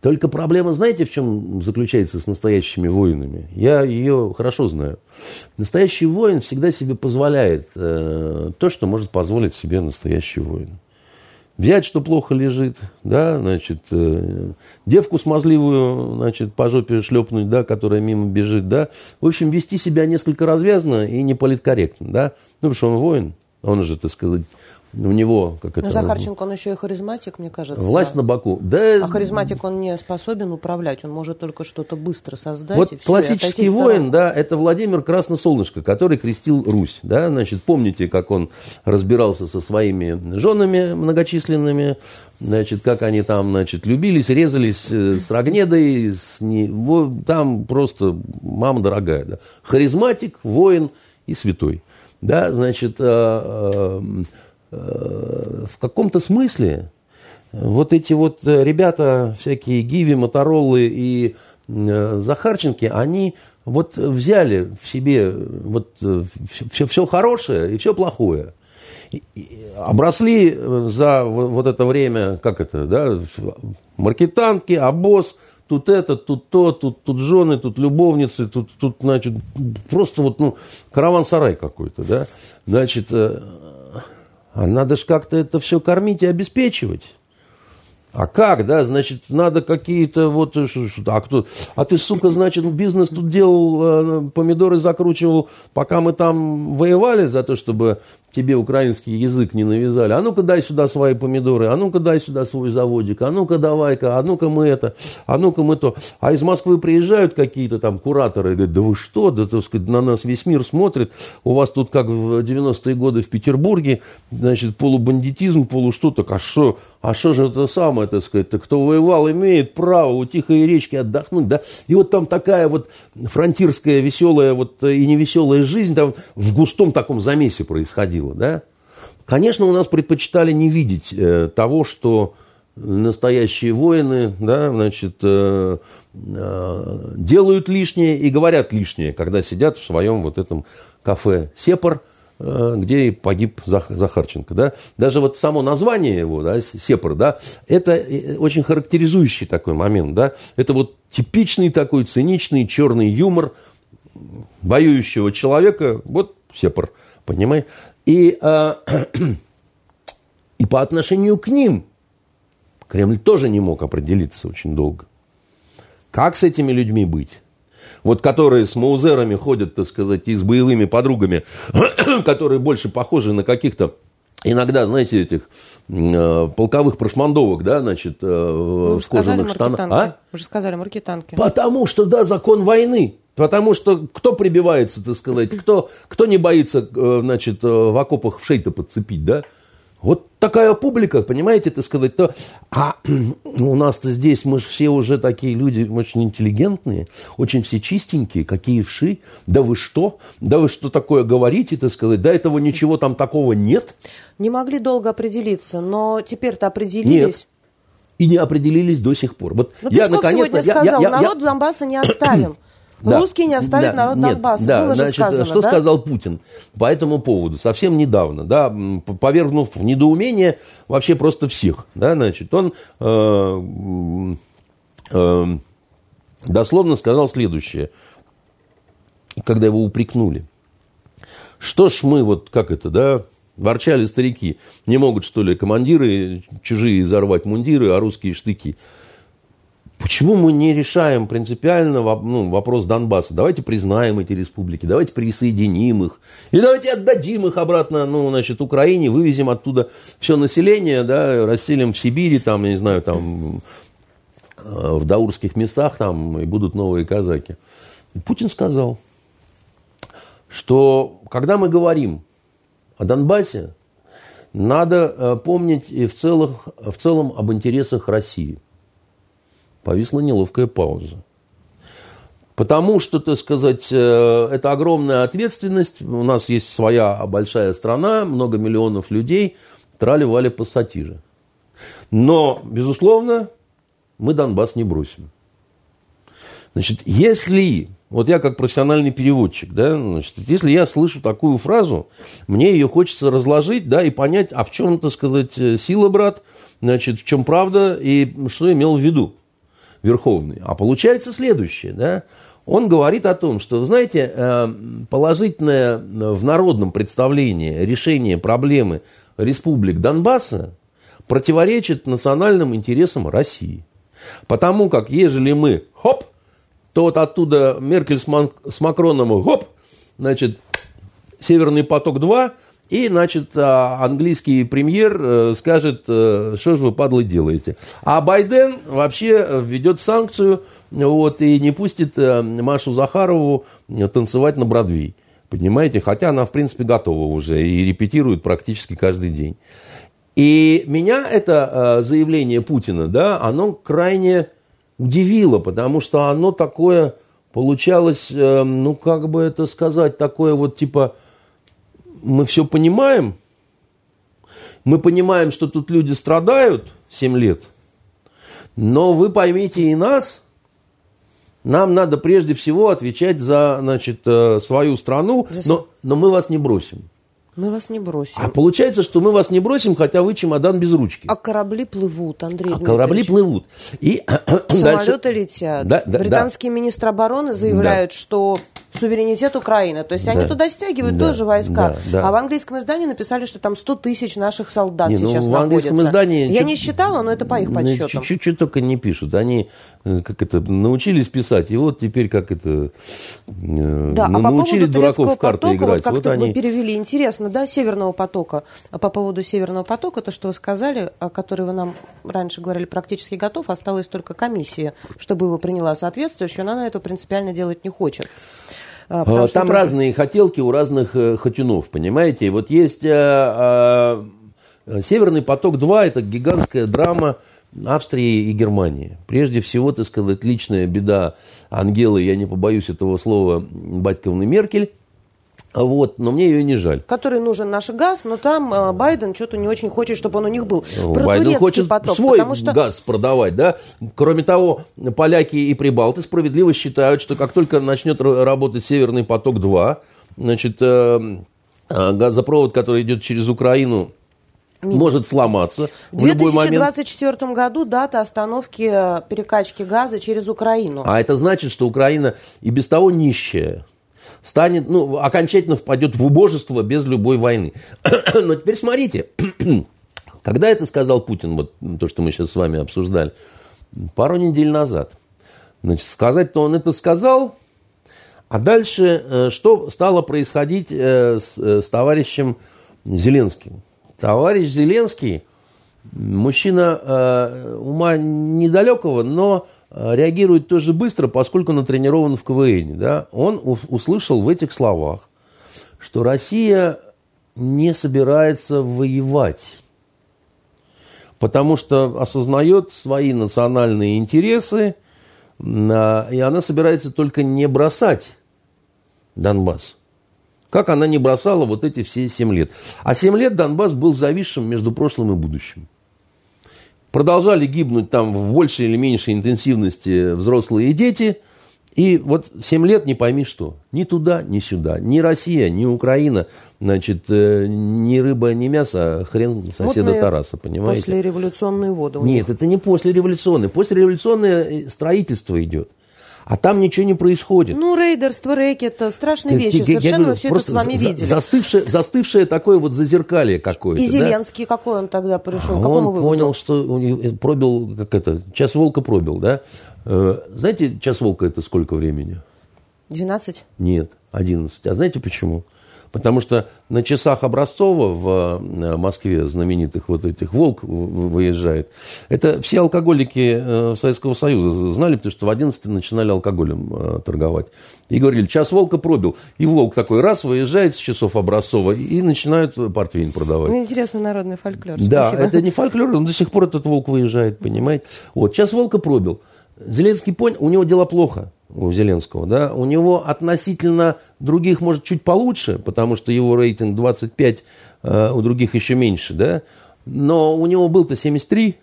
Только проблема, знаете, в чем заключается с настоящими воинами? Я ее хорошо знаю. Настоящий воин всегда себе позволяет э, то, что может позволить себе настоящий воин взять, что плохо лежит, да, значит, э, девку смазливую, значит, по жопе шлепнуть, да, которая мимо бежит, да. В общем, вести себя несколько развязно и не политкорректно, да. Ну, потому что он воин, он же, так сказать, у него... Как Но это, Захарченко, он еще и харизматик, мне кажется. Власть на боку. Да, а харизматик, он не способен управлять, он может только что-то быстро создать. Вот классический воин, да, это Владимир Красносолнышко, который крестил Русь. Да, значит, помните, как он разбирался со своими женами многочисленными, значит, как они там, значит, любились, резались э, с Рогнедой, с не, вот, там просто мама дорогая. Да. Харизматик, воин и святой. Да, значит, э, Э, в каком-то смысле вот эти вот э, ребята, всякие Гиви, Моторолы и э, Захарченки, они вот взяли в себе вот все, все хорошее и все плохое. обросли за вот это время, как это, да, маркетанки, обоз, тут это, тут то, тут, тут жены, тут любовницы, тут, тут, значит, просто вот, ну, караван-сарай какой-то, да. Значит, а надо же как-то это все кормить и обеспечивать. А как, да, значит, надо какие-то вот, э, а кто, а ты, сука, значит, бизнес тут делал, э, помидоры закручивал, пока мы там воевали за то, чтобы тебе украинский язык не навязали. А ну-ка дай сюда свои помидоры, а ну-ка дай сюда свой заводик, а ну-ка давай-ка, а ну-ка мы это, а ну-ка мы то. А из Москвы приезжают какие-то там кураторы и говорят, да вы что, да, так сказать, на нас весь мир смотрит, у вас тут как в 90-е годы в Петербурге, значит, полубандитизм, полу что, так а что, а что же это самое, так сказать, так кто воевал, имеет право у тихой речки отдохнуть, да, и вот там такая вот фронтирская веселая вот и невеселая жизнь там в густом таком замесе происходила происходило, да? Конечно, у нас предпочитали не видеть э, того, что настоящие воины, да, значит, э, э, делают лишнее и говорят лишнее, когда сидят в своем вот этом кафе «Сепар», э, где и погиб Зах, Захарченко. Да? Даже вот само название его, да, «Сепар», да, это э, очень характеризующий такой момент. Да? Это вот типичный такой циничный черный юмор воюющего человека, вот «Сепар», понимаешь? И, э, и по отношению к ним Кремль тоже не мог определиться очень долго. Как с этими людьми быть? Вот которые с маузерами ходят, так сказать, и с боевыми подругами, которые больше похожи на каких-то иногда, знаете, этих э, полковых прошмандовок, да, значит, э, в кожаных штанах. А? Вы же сказали маркетанки. Потому что, да, закон войны. Потому что кто прибивается, так сказать, кто, кто не боится, э, значит, э, в окопах в шей-то подцепить, да? Вот такая публика, понимаете, так сказать, то... А у нас-то здесь, мы же все уже такие люди очень интеллигентные, очень все чистенькие, какие вши. Да вы что? Да вы что такое говорите, так сказать? Да этого ничего там такого нет. Не могли долго определиться, но теперь-то определились. Нет. И не определились до сих пор. Вот но я наконец-то... сегодня сказал, я, я, народ я... Донбасса не оставим. Да. Русские не оставят да. народ Нет, Донбасса. Да. Было Значит, сказано, что да? сказал Путин по этому поводу? Совсем недавно, да, повергнув в недоумение вообще просто всех. Да, значит, он э, э, дословно сказал следующее, когда его упрекнули. Что ж мы, вот как это, да, ворчали старики, не могут, что ли, командиры чужие взорвать мундиры, а русские штыки. Почему мы не решаем принципиально ну, вопрос Донбасса? Давайте признаем эти республики, давайте присоединим их. Или давайте отдадим их обратно ну, значит, Украине, вывезем оттуда все население, да, расселим в Сибири, там, я не знаю, там, э, в даурских местах, там, и будут новые казаки. И Путин сказал, что когда мы говорим о Донбассе, надо э, помнить и в, целых, в целом об интересах России – Повисла неловкая пауза. Потому что, так сказать, э, это огромная ответственность. У нас есть своя большая страна, много миллионов людей. Трали-вали пассатижи. Но, безусловно, мы Донбасс не бросим. Значит, если, вот я как профессиональный переводчик, да, значит, если я слышу такую фразу, мне ее хочется разложить, да, и понять, а в чем, так сказать, сила, брат, значит, в чем правда и что имел в виду Верховный. А получается следующее, да, он говорит о том, что, знаете, э, положительное в народном представлении решение проблемы республик Донбасса противоречит национальным интересам России. Потому как, ежели мы, хоп, то вот оттуда Меркель с, Ман, с Макроном, хоп, значит, Северный поток-2, и, значит, а, английский премьер э, скажет, э, что же вы, падлы, делаете. А Байден вообще введет санкцию вот, и не пустит э, Машу Захарову танцевать на Бродвей. Понимаете? Хотя она, в принципе, готова уже и репетирует практически каждый день. И меня это заявление Путина, да, оно крайне удивило, потому что оно такое получалось, ну, как бы это сказать, такое вот типа мы все понимаем. Мы понимаем, что тут люди страдают 7 лет. Но вы поймите и нас. Нам надо прежде всего отвечать за значит, э, свою страну, но, но мы вас не бросим. Мы вас не бросим. А получается, что мы вас не бросим, хотя вы чемодан без ручки. А корабли плывут, Андрей А корабли плывут. И Самолеты дальше... летят. Да, да, Британский да. министр обороны заявляют, да. что суверенитет Украины. То есть да. они туда стягивают да. тоже войска. Да. Да. А в английском издании написали, что там 100 тысяч наших солдат не, ну, сейчас в находятся. Издании Я чуть, не считала, но это по их ну, подсчетам. Чуть-чуть только не пишут. Они э, как это, научились писать, и вот теперь как это э, да, научили а по дураков в карты потока, играть. Вот как-то вот они... вы перевели. Интересно, да, Северного потока. А по поводу Северного потока, то, что вы сказали, о которой вы нам раньше говорили, практически готов, осталась только комиссия, чтобы его приняла соответствующую, но она этого принципиально делать не хочет. А, Там что разные хотелки у разных э, хотюнов, понимаете? И вот есть а, а, Северный поток-2, это гигантская драма Австрии и Германии. Прежде всего, так сказать, личная беда Ангелы, я не побоюсь этого слова, Батьковны Меркель, вот, но мне ее не жаль. Который нужен наш газ, но там э, Байден что-то не очень хочет, чтобы он у них был. Про Байден хочет поток, свой что... газ продавать, да. Кроме того, поляки и прибалты справедливо считают, что как только начнет работать Северный поток-2, значит, э, э, газопровод, который идет через Украину, может сломаться в, в 2024 момент. году дата остановки э, перекачки газа через Украину. А это значит, что Украина и без того нищая станет, ну, окончательно впадет в убожество без любой войны. Но теперь смотрите, когда это сказал Путин, вот то, что мы сейчас с вами обсуждали, пару недель назад, значит, сказать-то он это сказал, а дальше э, что стало происходить э, с, э, с товарищем Зеленским? Товарищ Зеленский, мужчина ума недалекого, но реагирует тоже быстро, поскольку натренирован в КВН. Да? Он услышал в этих словах, что Россия не собирается воевать, потому что осознает свои национальные интересы, а, и она собирается только не бросать Донбасс. Как она не бросала вот эти все семь лет. А семь лет Донбасс был зависшим между прошлым и будущим. Продолжали гибнуть там в большей или меньшей интенсивности взрослые и дети. И вот 7 лет не пойми что. Ни туда, ни сюда. Ни Россия, ни Украина. Значит, э, ни рыба, ни мясо, а хрен соседа вот Тараса, понимаете? После революционной воды. Нет, это не после революционной. После революционное э, строительство идет а там ничего не происходит. Ну, рейдерство, рэкет, страшные вещи. Я, Совершенно я говорю, все это с вами за, видели. Застывшее, застывшее такое вот зазеркалье какое-то. И Зеленский, да? какой он тогда пришел? А он выводу? понял, что пробил, как это, час волка пробил, да? Э, знаете, час волка это сколько времени? 12? Нет, 11. А знаете почему? Потому что на часах Образцова в э, Москве знаменитых вот этих «Волк» выезжает. Это все алкоголики э, Советского Союза знали, потому что в 11 начинали алкоголем э, торговать. И говорили, час «Волка» пробил. И «Волк» такой раз выезжает с часов Образцова и начинают портвейн продавать. Ну, интересный народный фольклор. Да, Спасибо. это не фольклор, но до сих пор этот «Волк» выезжает, понимаете. Вот, час «Волка» пробил. Зеленский понял, у него дела плохо у Зеленского, да, у него относительно других, может, чуть получше, потому что его рейтинг 25, э, у других еще меньше, да, но у него был-то 73,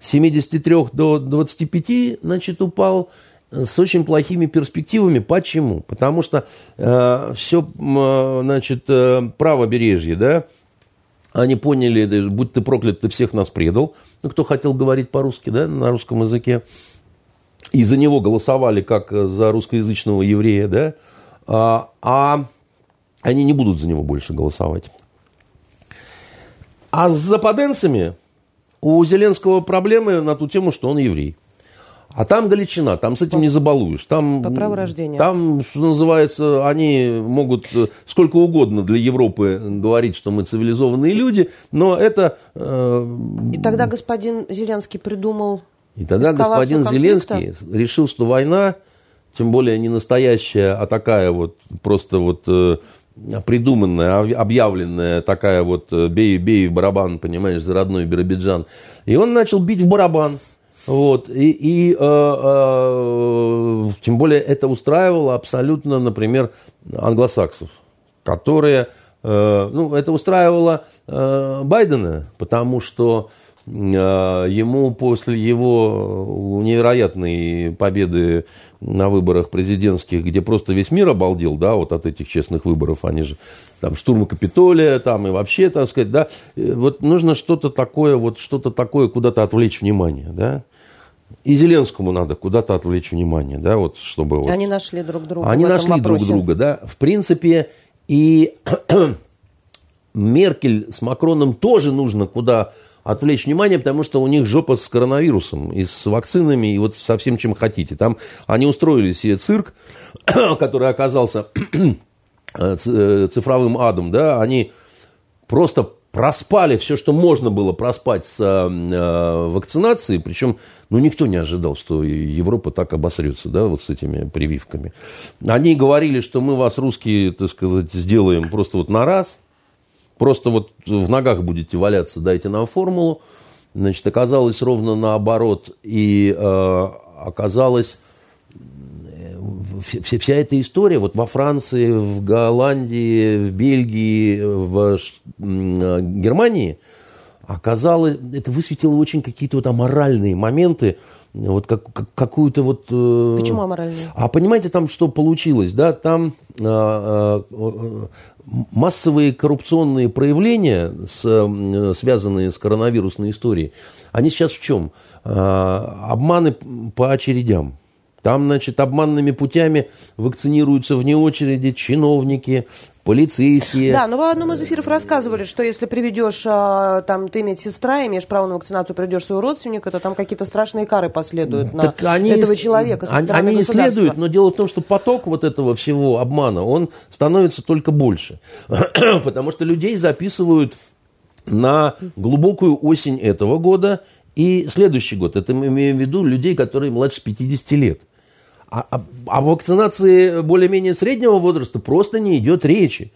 с 73 до 25, значит, упал с очень плохими перспективами. Почему? Потому что э, все, э, значит, э, правобережье, да, они поняли, будь ты проклят, ты всех нас предал. Ну, кто хотел говорить по-русски, да, на русском языке. И за него голосовали, как за русскоязычного еврея, да. А, а они не будут за него больше голосовать. А с западенцами у Зеленского проблемы на ту тему, что он еврей. А там Галичина, там с этим не забалуешь. Там, По праву рождения. Там, что называется, они могут э, сколько угодно для Европы говорить, что мы цивилизованные люди, но это... Э, И тогда господин Зеленский придумал... И тогда господин конфликта. Зеленский решил, что война, тем более не настоящая, а такая вот просто вот э, придуманная, объявленная такая вот э, бей, бей в барабан, понимаешь, за родной Биробиджан. И он начал бить в барабан. Вот, и, и э, э, тем более это устраивало абсолютно, например, англосаксов, которые, э, ну, это устраивало э, Байдена, потому что э, ему после его невероятной победы на выборах президентских, где просто весь мир обалдел, да, вот от этих честных выборов, они же там штурма Капитолия, там и вообще, так сказать, да, э, вот нужно что-то такое, вот что-то такое куда-то отвлечь внимание, да, и Зеленскому надо куда-то отвлечь внимание, да, вот чтобы... Вот... Они нашли друг друга. Они нашли вопросе. друг друга, да. В принципе, и Меркель с Макроном тоже нужно куда отвлечь внимание, потому что у них жопа с коронавирусом и с вакцинами, и вот со всем, чем хотите. Там они устроили себе цирк, который оказался э, цифровым адом, да, они просто проспали все, что можно было проспать с э, вакцинацией, причем ну, никто не ожидал, что Европа так обосрется, да, вот с этими прививками. Они говорили, что мы вас, русские, так сказать, сделаем просто вот на раз, просто вот в ногах будете валяться, дайте нам формулу. Значит, оказалось ровно наоборот, и э, оказалось вся, вся эта история вот во Франции, в Голландии, в Бельгии, в Германии оказалось, это высветило очень какие-то вот аморальные моменты, вот как, как, какую-то вот... Э, Почему аморальные? А понимаете, там что получилось, да, там а, а, массовые коррупционные проявления, с, связанные с коронавирусной историей, они сейчас в чем? А, обманы по очередям. Там, значит, обманными путями вакцинируются вне очереди чиновники, полицейские. Да, но в одном из эфиров рассказывали, что если приведешь, а, там, ты медсестра, имеешь право на вакцинацию, приведешь своего родственника, то там какие-то страшные кары последуют на так они, этого человека со стороны Они следуют, но дело в том, что поток вот этого всего обмана, он становится только больше. Потому что людей записывают на глубокую осень этого года и следующий год. Это мы имеем в виду людей, которые младше 50 лет. А, а, о вакцинации более-менее среднего возраста просто не идет речи.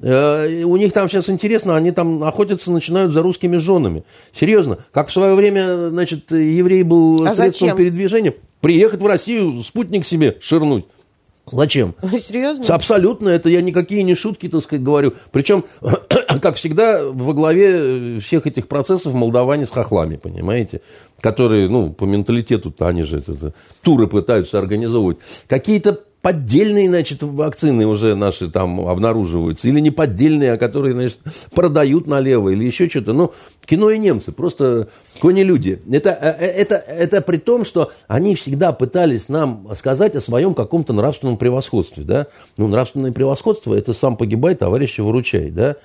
Э, у них там сейчас интересно, они там охотятся, начинают за русскими женами. Серьезно, как в свое время, значит, еврей был а средством зачем? передвижения, приехать в Россию, спутник себе ширнуть. Зачем? Серьезно? Абсолютно, это я никакие не шутки, так сказать, говорю. Причем, как всегда, во главе всех этих процессов молдаване с хохлами, понимаете? Которые, ну, по менталитету-то они же это, это, туры пытаются организовывать. Какие-то поддельные, значит, вакцины уже наши там обнаруживаются, или не поддельные, а которые, значит, продают налево, или еще что-то. Ну, кино и немцы, просто кони-люди. Это, э, э, это, это при том, что они всегда пытались нам сказать о своем каком-то нравственном превосходстве, да. Ну, нравственное превосходство – это сам погибай, товарища выручай, да.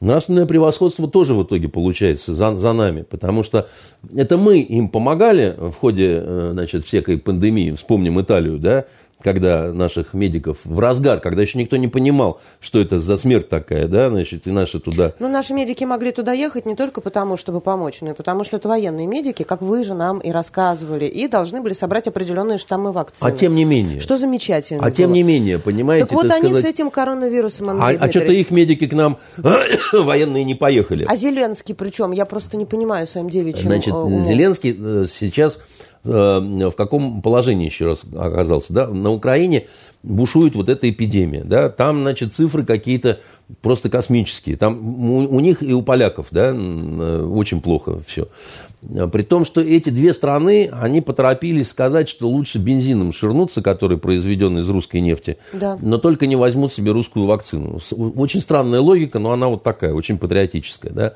Нравственное превосходство тоже в итоге получается за, за нами, потому что это мы им помогали в ходе э, значит, всякой пандемии, вспомним Италию, да, когда наших медиков в разгар, когда еще никто не понимал, что это за смерть такая, да, значит, и наши туда... Ну, наши медики могли туда ехать не только потому, чтобы помочь, но и потому, что это военные медики, как вы же нам и рассказывали, и должны были собрать определенные штаммы вакцины. А тем не менее. Что замечательно А было. тем не менее, понимаете, Так вот они сказать... с этим коронавирусом, Андрей А, а что-то их медики к нам, военные, не поехали. А Зеленский причем? Я просто не понимаю своим девичьим Значит, умом. Зеленский э, сейчас Э, в каком положении еще раз оказался. Да? На Украине бушует вот эта эпидемия. Да? Там, значит, цифры какие-то просто космические. Там у, у них и у поляков да, очень плохо все. При том, что эти две страны, они поторопились сказать, что лучше бензином ширнуться, который произведен из русской нефти, да. но только не возьмут себе русскую вакцину. Очень странная логика, но она вот такая, очень патриотическая. Да?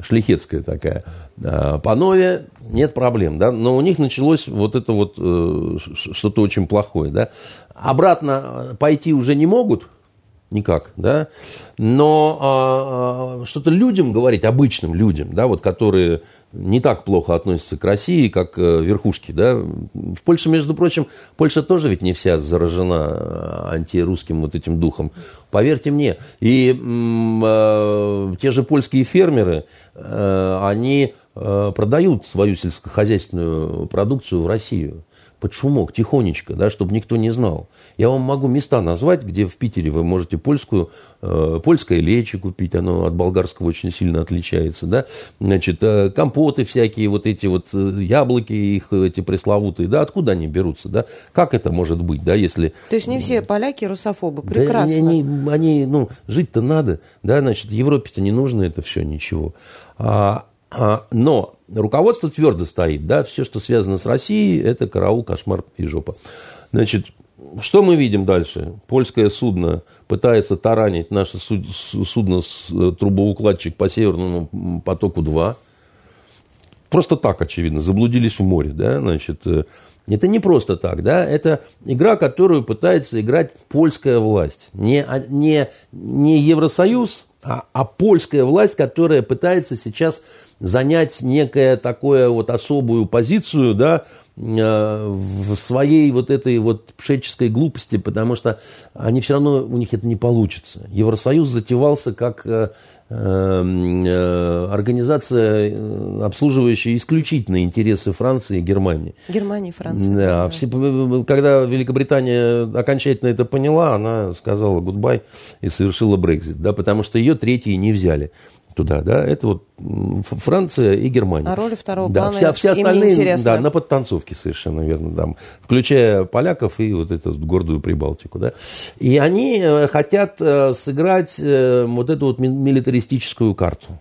Шлихетская такая. А, по Нове нет проблем, да, но у них началось вот это вот э, что-то очень плохое, да. Обратно пойти уже не могут, никак, да, но а, а, что-то людям говорить, обычным людям, да, вот которые не так плохо относятся к России, как э, верхушки. Да? В Польше, между прочим, Польша тоже ведь не вся заражена э, антирусским вот этим духом. Поверьте мне. И э, те же польские фермеры, э, они э, продают свою сельскохозяйственную продукцию в Россию под шумок, тихонечко, да, чтобы никто не знал. Я вам могу места назвать, где в Питере вы можете польскую, э, польское лечи купить, оно от болгарского очень сильно отличается, да, значит, э, компоты всякие, вот эти вот э, яблоки их, эти пресловутые, да, откуда они берутся, да, как это может быть, да, если... То есть не все поляки русофобы, прекрасно. Да, они, они, ну, жить-то надо, да, значит, Европе-то не нужно это все, ничего. А, а, но руководство твердо стоит, да, все, что связано с Россией, это караул, кошмар и жопа. Значит, что мы видим дальше? Польское судно пытается таранить наше судно с э, трубоукладчик по Северному потоку-2. Просто так, очевидно, заблудились в море, да, значит, э, это не просто так, да, это игра, которую пытается играть польская власть. Не, не, не Евросоюз, а, а польская власть, которая пытается сейчас занять некое такое вот особую позицию, да, в своей вот этой вот пшеческой глупости, потому что они все равно, у них это не получится. Евросоюз затевался как э, э, организация, обслуживающая исключительно интересы Франции и Германии. Германии и Франции. Да, все, когда Великобритания окончательно это поняла, она сказала гудбай и совершила Брекзит, да, потому что ее третьи не взяли туда, да, это вот Франция и Германия. А роли второго да, плана вся, все остальные, да, на подтанцовке совершенно верно, там, включая поляков и вот эту гордую Прибалтику, да. И они э, хотят э, сыграть э, вот эту вот милитаристическую карту.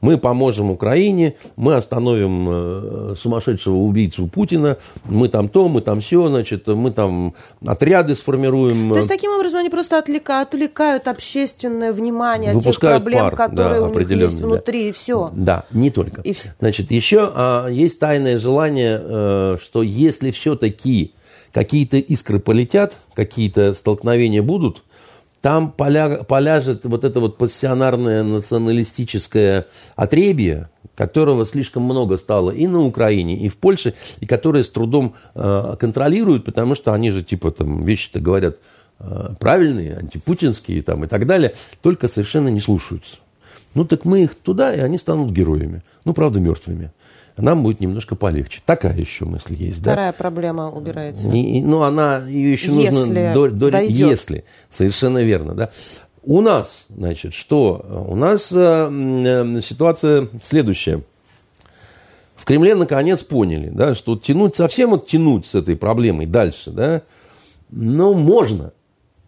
Мы поможем Украине, мы остановим э, сумасшедшего убийцу Путина, мы там то, мы там все, значит, мы там отряды сформируем. То есть таким образом они просто отвлекают, отвлекают общественное внимание от тех проблем, пар, которые да, у них есть внутри, да. и все. Да, не только. И. Значит, еще а, есть тайное желание, а, что если все-таки какие-то искры полетят, какие-то столкновения будут, там поля, поляжет вот это вот пассионарное националистическое отребье, которого слишком много стало и на Украине, и в Польше, и которые с трудом э, контролируют, потому что они же типа там вещи-то говорят э, правильные, антипутинские там, и так далее, только совершенно не слушаются. Ну так мы их туда, и они станут героями. Ну, правда, мертвыми нам будет немножко полегче. Такая еще мысль есть. Вторая да? проблема убирается. И, ну, она, ее еще если нужно... До, до, если, совершенно верно, да. У нас, значит, что? У нас э, э, ситуация следующая. В Кремле наконец поняли, да, что тянуть, совсем вот тянуть с этой проблемой дальше, да, ну, можно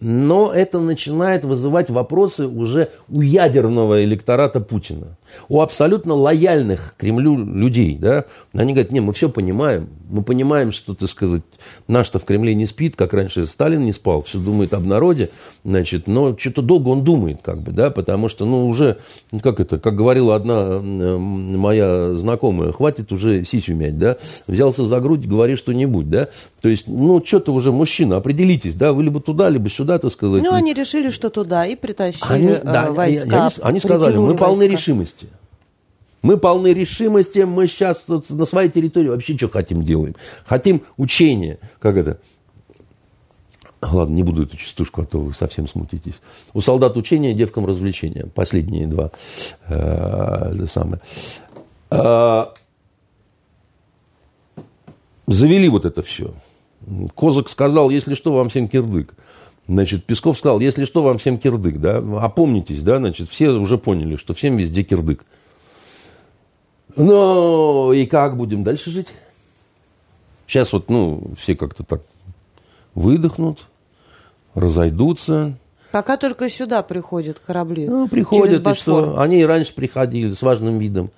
но это начинает вызывать вопросы уже у ядерного электората Путина, у абсолютно лояльных Кремлю людей. Да? Они говорят, не, мы все понимаем, мы понимаем, что, так сказать, наш-то в Кремле не спит, как раньше Сталин не спал, все думает об народе, значит, но что-то долго он думает, как бы, да, потому что, ну, уже, как это, как говорила одна моя знакомая, хватит уже сисю мять, да, взялся за грудь, говори что-нибудь, да, то есть, ну, что-то уже мужчина, определитесь, да, вы либо туда, либо сюда, так сказать. Ну, они решили, что туда, и притащили они, э, да, войска. Они, они сказали, мы полны войска. решимости. Мы полны решимости, мы сейчас на своей территории вообще что хотим делаем. Хотим учения, как это, Ладно, не буду эту частушку, а то вы совсем смутитесь. У солдат учения, девкам развлечения. Последние два. Э, это самое. Э, завели вот это все. Козак сказал, если что, вам всем кирдык. Значит, Песков сказал, если что, вам всем кирдык, да, опомнитесь, да, значит, все уже поняли, что всем везде кирдык. Ну, и как будем дальше жить? Сейчас вот, ну, все как-то так выдохнут, разойдутся. Пока только сюда приходят корабли. Ну, приходят, и что? Они и раньше приходили с важным видом.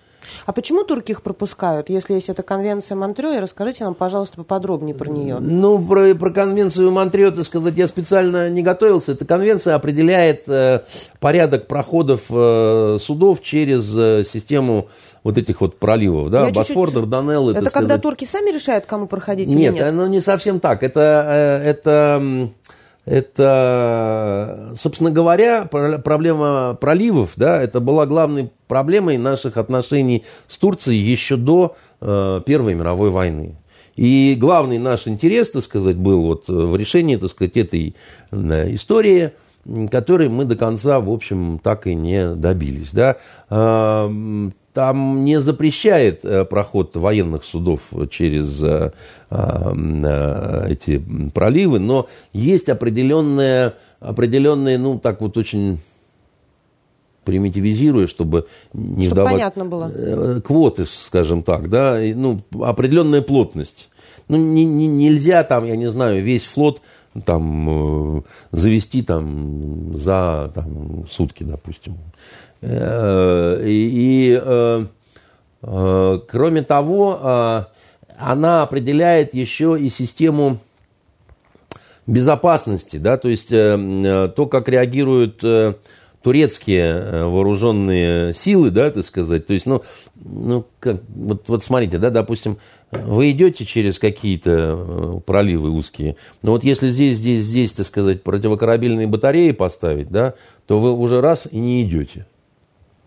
А почему турки их пропускают, если есть эта конвенция Монтрео? Расскажите нам, пожалуйста, поподробнее про нее. Ну, про, про конвенцию Монтрео, так сказать, я специально не готовился. Эта конвенция определяет э, порядок проходов э, судов через э, систему вот этих вот проливов, да, я Босфор, чуть-чуть... Это, когда сказать... турки сами решают, кому проходить нет, или нет? Нет, оно не совсем так. Это, э, это это, собственно говоря, проблема проливов, да, это была главной проблемой наших отношений с Турцией еще до э, Первой мировой войны. И главный наш интерес, так сказать, был вот в решении, так сказать, этой э, истории, которой мы до конца, в общем, так и не добились. Да. Там не запрещает э, проход военных судов через э, э, эти проливы, но есть определенные, определенные, ну, так вот очень примитивизируя, чтобы не чтобы вдавать... понятно было. Квоты, скажем так, да, ну, определенная плотность. Ну, не, не, нельзя там, я не знаю, весь флот там завести там за там, сутки, допустим. Э, и, э, э, кроме того, она определяет еще и систему безопасности, да, то есть то, как реагируют турецкие вооруженные силы, да, так сказать, то есть, ну, ну как, вот, вот смотрите, да, допустим, вы идете через какие-то проливы узкие, но вот если здесь, здесь, здесь, так сказать, противокорабельные батареи поставить, да, то вы уже раз и не идете.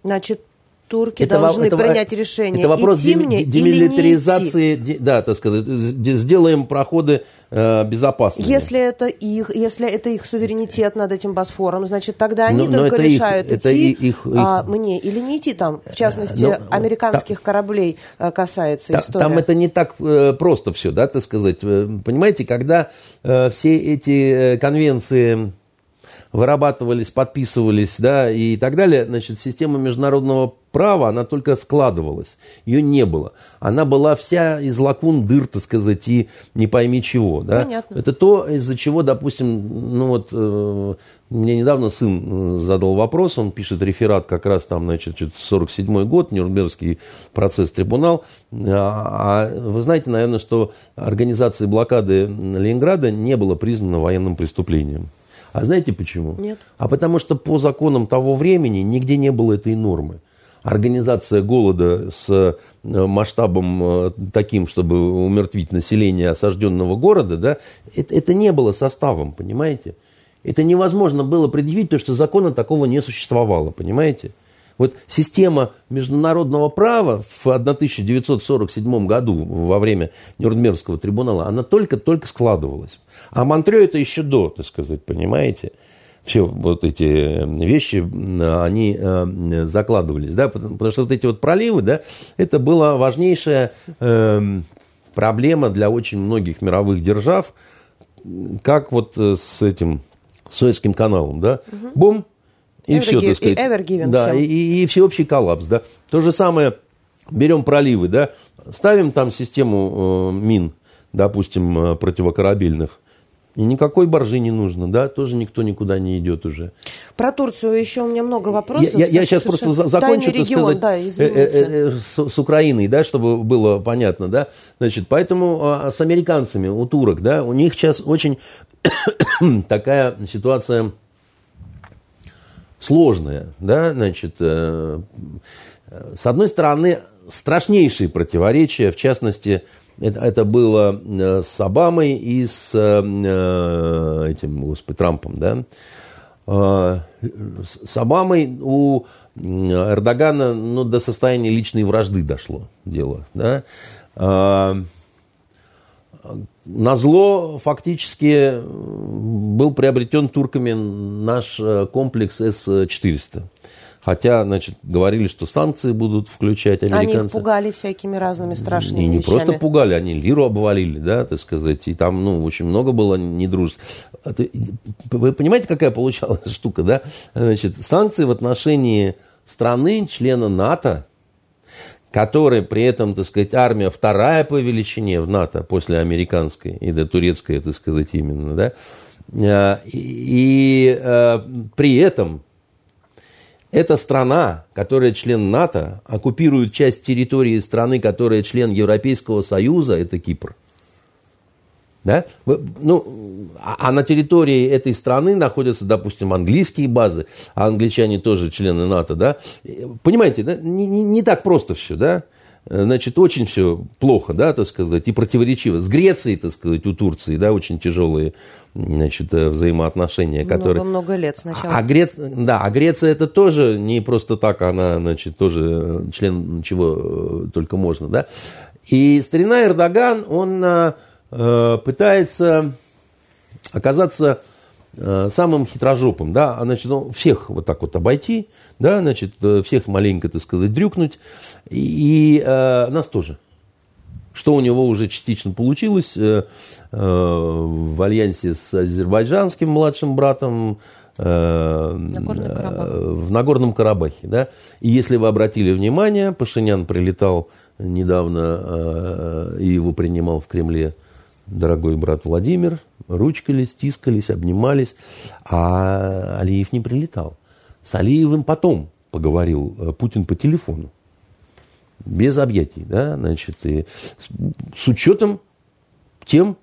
Значит, турки это, должны это, принять решение. Это вопрос идти мне демилитаризации, или не идти. да, так сказать, сделаем проходы э, безопасными. Если это их, если это их суверенитет над этим Босфором, значит тогда они но, только но решают их, идти их, их, а, мне или не идти там. В частности, но, американских там, кораблей э, касается та, история. Там это не так э, просто все, да, так сказать. Э, понимаете, когда э, все эти э, конвенции вырабатывались, подписывались, да, и так далее, значит, система международного права, она только складывалась. Ее не было. Она была вся из лакун дыр, так сказать, и не пойми чего, да. Понятно. Это то, из-за чего, допустим, ну вот, э, мне недавно сын задал вопрос, он пишет реферат как раз там, значит, 47 год, Нюрнбергский процесс, трибунал. А, а вы знаете, наверное, что организация блокады Ленинграда не было признана военным преступлением. А знаете почему? Нет. А потому что по законам того времени нигде не было этой нормы. Организация голода с э, масштабом э, таким, чтобы умертвить население осажденного города, да, это, это не было составом, понимаете? Это невозможно было предъявить, потому что закона такого не существовало, понимаете? Вот система международного права в 1947 году во время Нюрнбергского трибунала, она только-только складывалась. А Монтрео это еще до, так сказать, понимаете? Все вот эти вещи, они э, закладывались, да, потому что вот эти вот проливы, да, это была важнейшая э, проблема для очень многих мировых держав, как вот э, с этим Советским каналом, да, угу. бум, и все, так сказать. И да, и, и, и всеобщий коллапс, да. То же самое, берем проливы, да, ставим там систему э, мин, допустим, э, противокорабельных, и никакой боржи не нужно, да, тоже никто никуда не идет уже. Про Турцию еще у меня много вопросов. Я, я, я сейчас просто закончу, так регион, сказать, да, э, э, э, с, с Украиной, да, чтобы было понятно, да. Значит, поэтому а, с американцами, у турок, да, у них сейчас очень такая ситуация сложная, да, значит, э, с одной стороны, страшнейшие противоречия, в частности, это, это было э, с Обамой и с э, этим, господи, Трампом, да. С Обамой у Эрдогана ну, до состояния личной вражды дошло дело, да. Э, на зло фактически был приобретен турками наш э, комплекс С-400. Хотя, значит, говорили, что санкции будут включать американцы. Они их пугали всякими разными страшными И не вещами. просто пугали, они лиру обвалили, да, так сказать. И там, ну, очень много было недружеств. А вы понимаете, какая получалась штука, да? Значит, санкции в отношении страны, члена НАТО, которой при этом, так сказать, армия вторая по величине в НАТО после американской и до турецкой, так сказать, именно, да, Э, и э, при этом эта страна, которая член НАТО, оккупирует часть территории страны, которая член Европейского Союза, это Кипр. Да? Ну, а, а на территории этой страны находятся, допустим, английские базы, а англичане тоже члены НАТО, да? Понимаете, да? Не, не, не так просто все, да? Значит, очень все плохо, да, так сказать, и противоречиво. С Грецией, так сказать, у Турции, да, очень тяжелые значит, взаимоотношения, которые... Много-много лет сначала. А, Грец... да, а Греция это тоже не просто так, она, значит, тоже член чего э, только можно, да. И старина Эрдоган, он э, пытается оказаться э, самым хитрожопым, да, а, значит, ну, всех вот так вот обойти, да, значит, э, всех маленько, так сказать, дрюкнуть, и, и э, нас тоже. Что у него уже частично получилось э, э, в альянсе с азербайджанским младшим братом, э, Нагорный в Нагорном Карабахе. Да? И если вы обратили внимание, Пашинян прилетал недавно и его принимал в Кремле дорогой брат Владимир, ручкались, тискались, обнимались, а Алиев не прилетал. С Алиевым потом поговорил Путин по телефону без объятий, да, значит, и с, учетом тем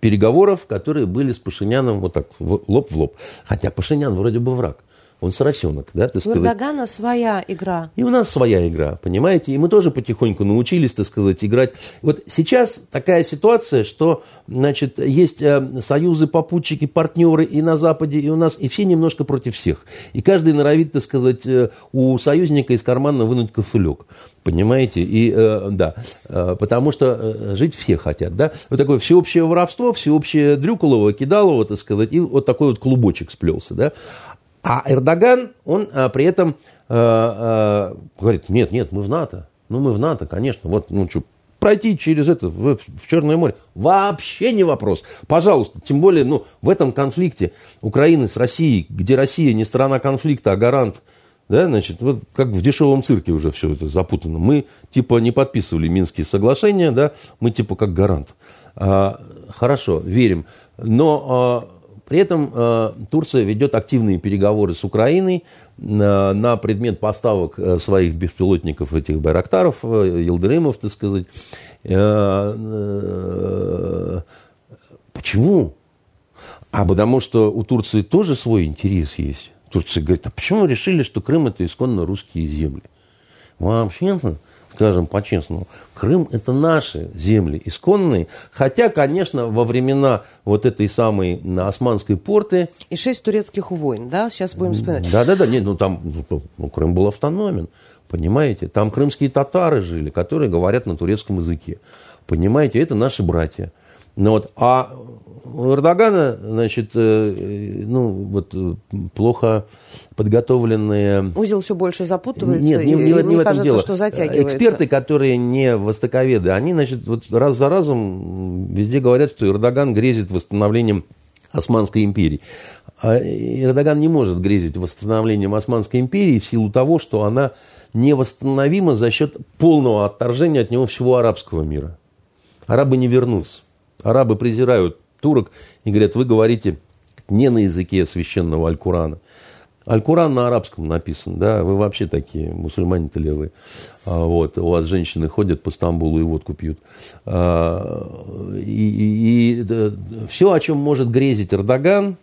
переговоров, которые были с Пашиняном вот так, лоб в лоб. Хотя Пашинян вроде бы враг он соросенок, да, так сказать. У Эрдогана своя игра. И у нас своя игра, понимаете, и мы тоже потихоньку научились, так сказать, играть. Вот сейчас такая ситуация, что, значит, есть э, союзы, попутчики, партнеры и на Западе, и у нас, и все немножко против всех. И каждый норовит, так сказать, э, у союзника из кармана вынуть кофылек. Понимаете? И э, да, э, потому что э, жить все хотят, да. Вот такое всеобщее воровство, всеобщее дрюколово, кидалово, так сказать, и вот такой вот клубочек сплелся, да. А Эрдоган, он а, при этом а, а, говорит, нет, нет, мы в НАТО. Ну, мы в НАТО, конечно. Вот, ну, что, пройти через это в, в Черное море. Вообще не вопрос. Пожалуйста. Тем более, ну, в этом конфликте Украины с Россией, где Россия не сторона конфликта, а гарант, да, значит, вот как в дешевом цирке уже все это запутано. Мы, типа, не подписывали Минские соглашения, да, мы, типа, как гарант. А, хорошо, верим. Но а, при этом э, Турция ведет активные переговоры с Украиной э, на предмет поставок э, своих беспилотников, этих байрактаров, Елдеримов, так сказать. Почему? А потому что у Турции тоже свой интерес есть. Турция говорит, а почему решили, что Крым это исконно русские земли? Вообще-то скажем по-честному, Крым – это наши земли исконные, хотя, конечно, во времена вот этой самой османской порты… И шесть турецких войн, да, сейчас будем вспоминать. Да-да-да, нет, ну там ну, ну, Крым был автономен, понимаете, там крымские татары жили, которые говорят на турецком языке, понимаете, это наши братья. Ну, вот, а у Эрдогана, значит, э, ну, вот плохо подготовленные... Узел все больше запутывается, Нет, не, не, и не, не в этом кажется, дело. что затягивается. Эксперты, которые не востоковеды, они, значит, вот раз за разом везде говорят, что Эрдоган грезит восстановлением Османской империи. А Эрдоган не может грезить восстановлением Османской империи в силу того, что она невосстановима за счет полного отторжения от него всего арабского мира. Арабы не вернутся. Арабы презирают турок и говорят, вы говорите не на языке священного Аль-Курана. Аль-Куран на арабском написан, да, вы вообще такие, мусульмане-то левые. А, вот, у вас женщины ходят по Стамбулу и водку пьют. А, и, и, и все, о чем может грезить Эрдоган,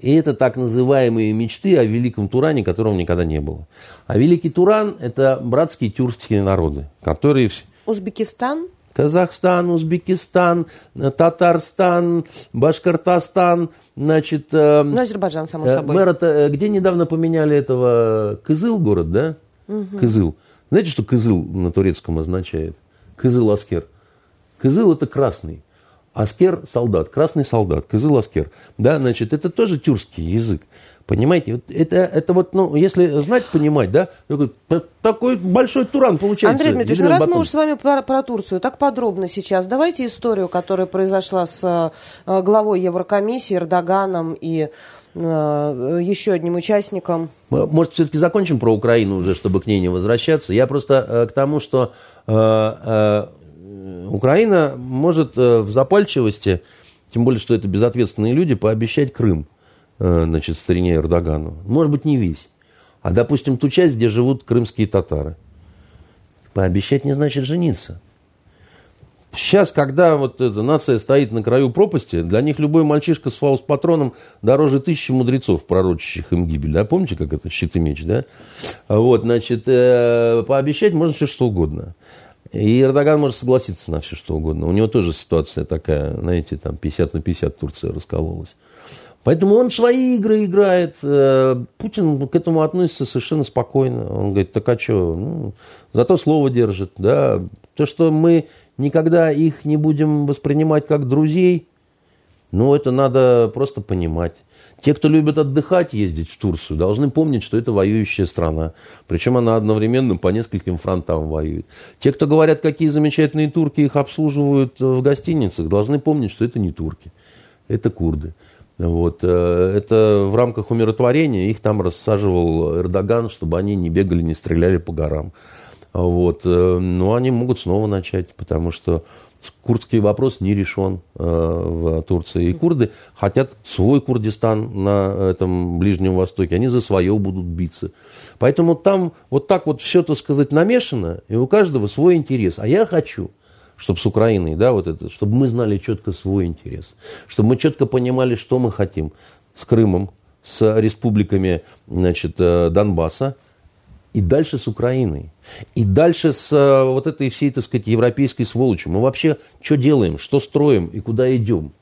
и это так называемые мечты о великом Туране, которого никогда не было. А великий Туран – это братские тюркские народы, которые... Узбекистан? Казахстан, Узбекистан, Татарстан, Башкортостан, значит... Э, ну, Азербайджан, само э, собой. Мэра, э, где недавно поменяли этого... Кызыл город, да? Угу. Кызыл. Знаете, что Kızıl на турецком означает? Kızıl Asker. Kızıl это красный. Asker – солдат, красный солдат, Kızıl Asker. Да, значит, это тоже тюркский язык. Понимаете, вот это, это вот, ну, если знать, понимать, да, такой, большой туран получается. Андрей Дмитриевич, ну раз мы уж с вами про, про Турцию так подробно сейчас, давайте историю, которая произошла с э, главой Еврокомиссии Эрдоганом и э, еще одним участником. Может, все-таки закончим про Украину уже, чтобы к ней не возвращаться. Я просто э, к тому, что Украина может в запальчивости тем более, что это безответственные люди, пообещать Крым, значит, старине Эрдогану. Может быть, не весь. А, допустим, ту часть, где живут крымские татары. Пообещать не значит жениться. Сейчас, когда вот эта нация стоит на краю пропасти, для них любой мальчишка с фаус-патроном дороже тысячи мудрецов, пророчащих им гибель. Да? Помните, как это щит и меч, да? Вот, значит, э, пообещать можно все что угодно. И Эрдоган может согласиться на все что угодно. У него тоже ситуация такая, знаете, там 50 на 50 Турция раскололась. Поэтому он свои игры играет. Э, Путин к этому относится совершенно спокойно. Он говорит, так а что? Ну, зато слово держит. Да? То, что мы никогда их не будем воспринимать как друзей, ну, это надо просто понимать. Те, кто любит отдыхать, ездить в Турцию, должны помнить, что это воюющая страна. Причем она одновременно по нескольким фронтам воюет. Те, кто говорят, какие замечательные турки их обслуживают в гостиницах, должны помнить, что это не турки, это курды. Вот. Э, это в рамках умиротворения их там рассаживал Эрдоган, чтобы они не бегали, не стреляли по горам. Вот. Э, но они могут снова начать, потому что курдский вопрос не решен э, в Турции. И курды хотят свой Курдистан на этом Ближнем Востоке. Они за свое будут биться. Поэтому там вот так вот все, так сказать, намешано, и у каждого свой интерес. А я хочу – чтобы с Украиной, да, вот это, чтобы мы знали четко свой интерес, чтобы мы четко понимали, что мы хотим с Крымом, с республиками, значит, э, Донбасса, и дальше с Украиной. И дальше с э, вот этой всей, так сказать, европейской сволочью. Мы вообще что делаем, что строим и куда идем?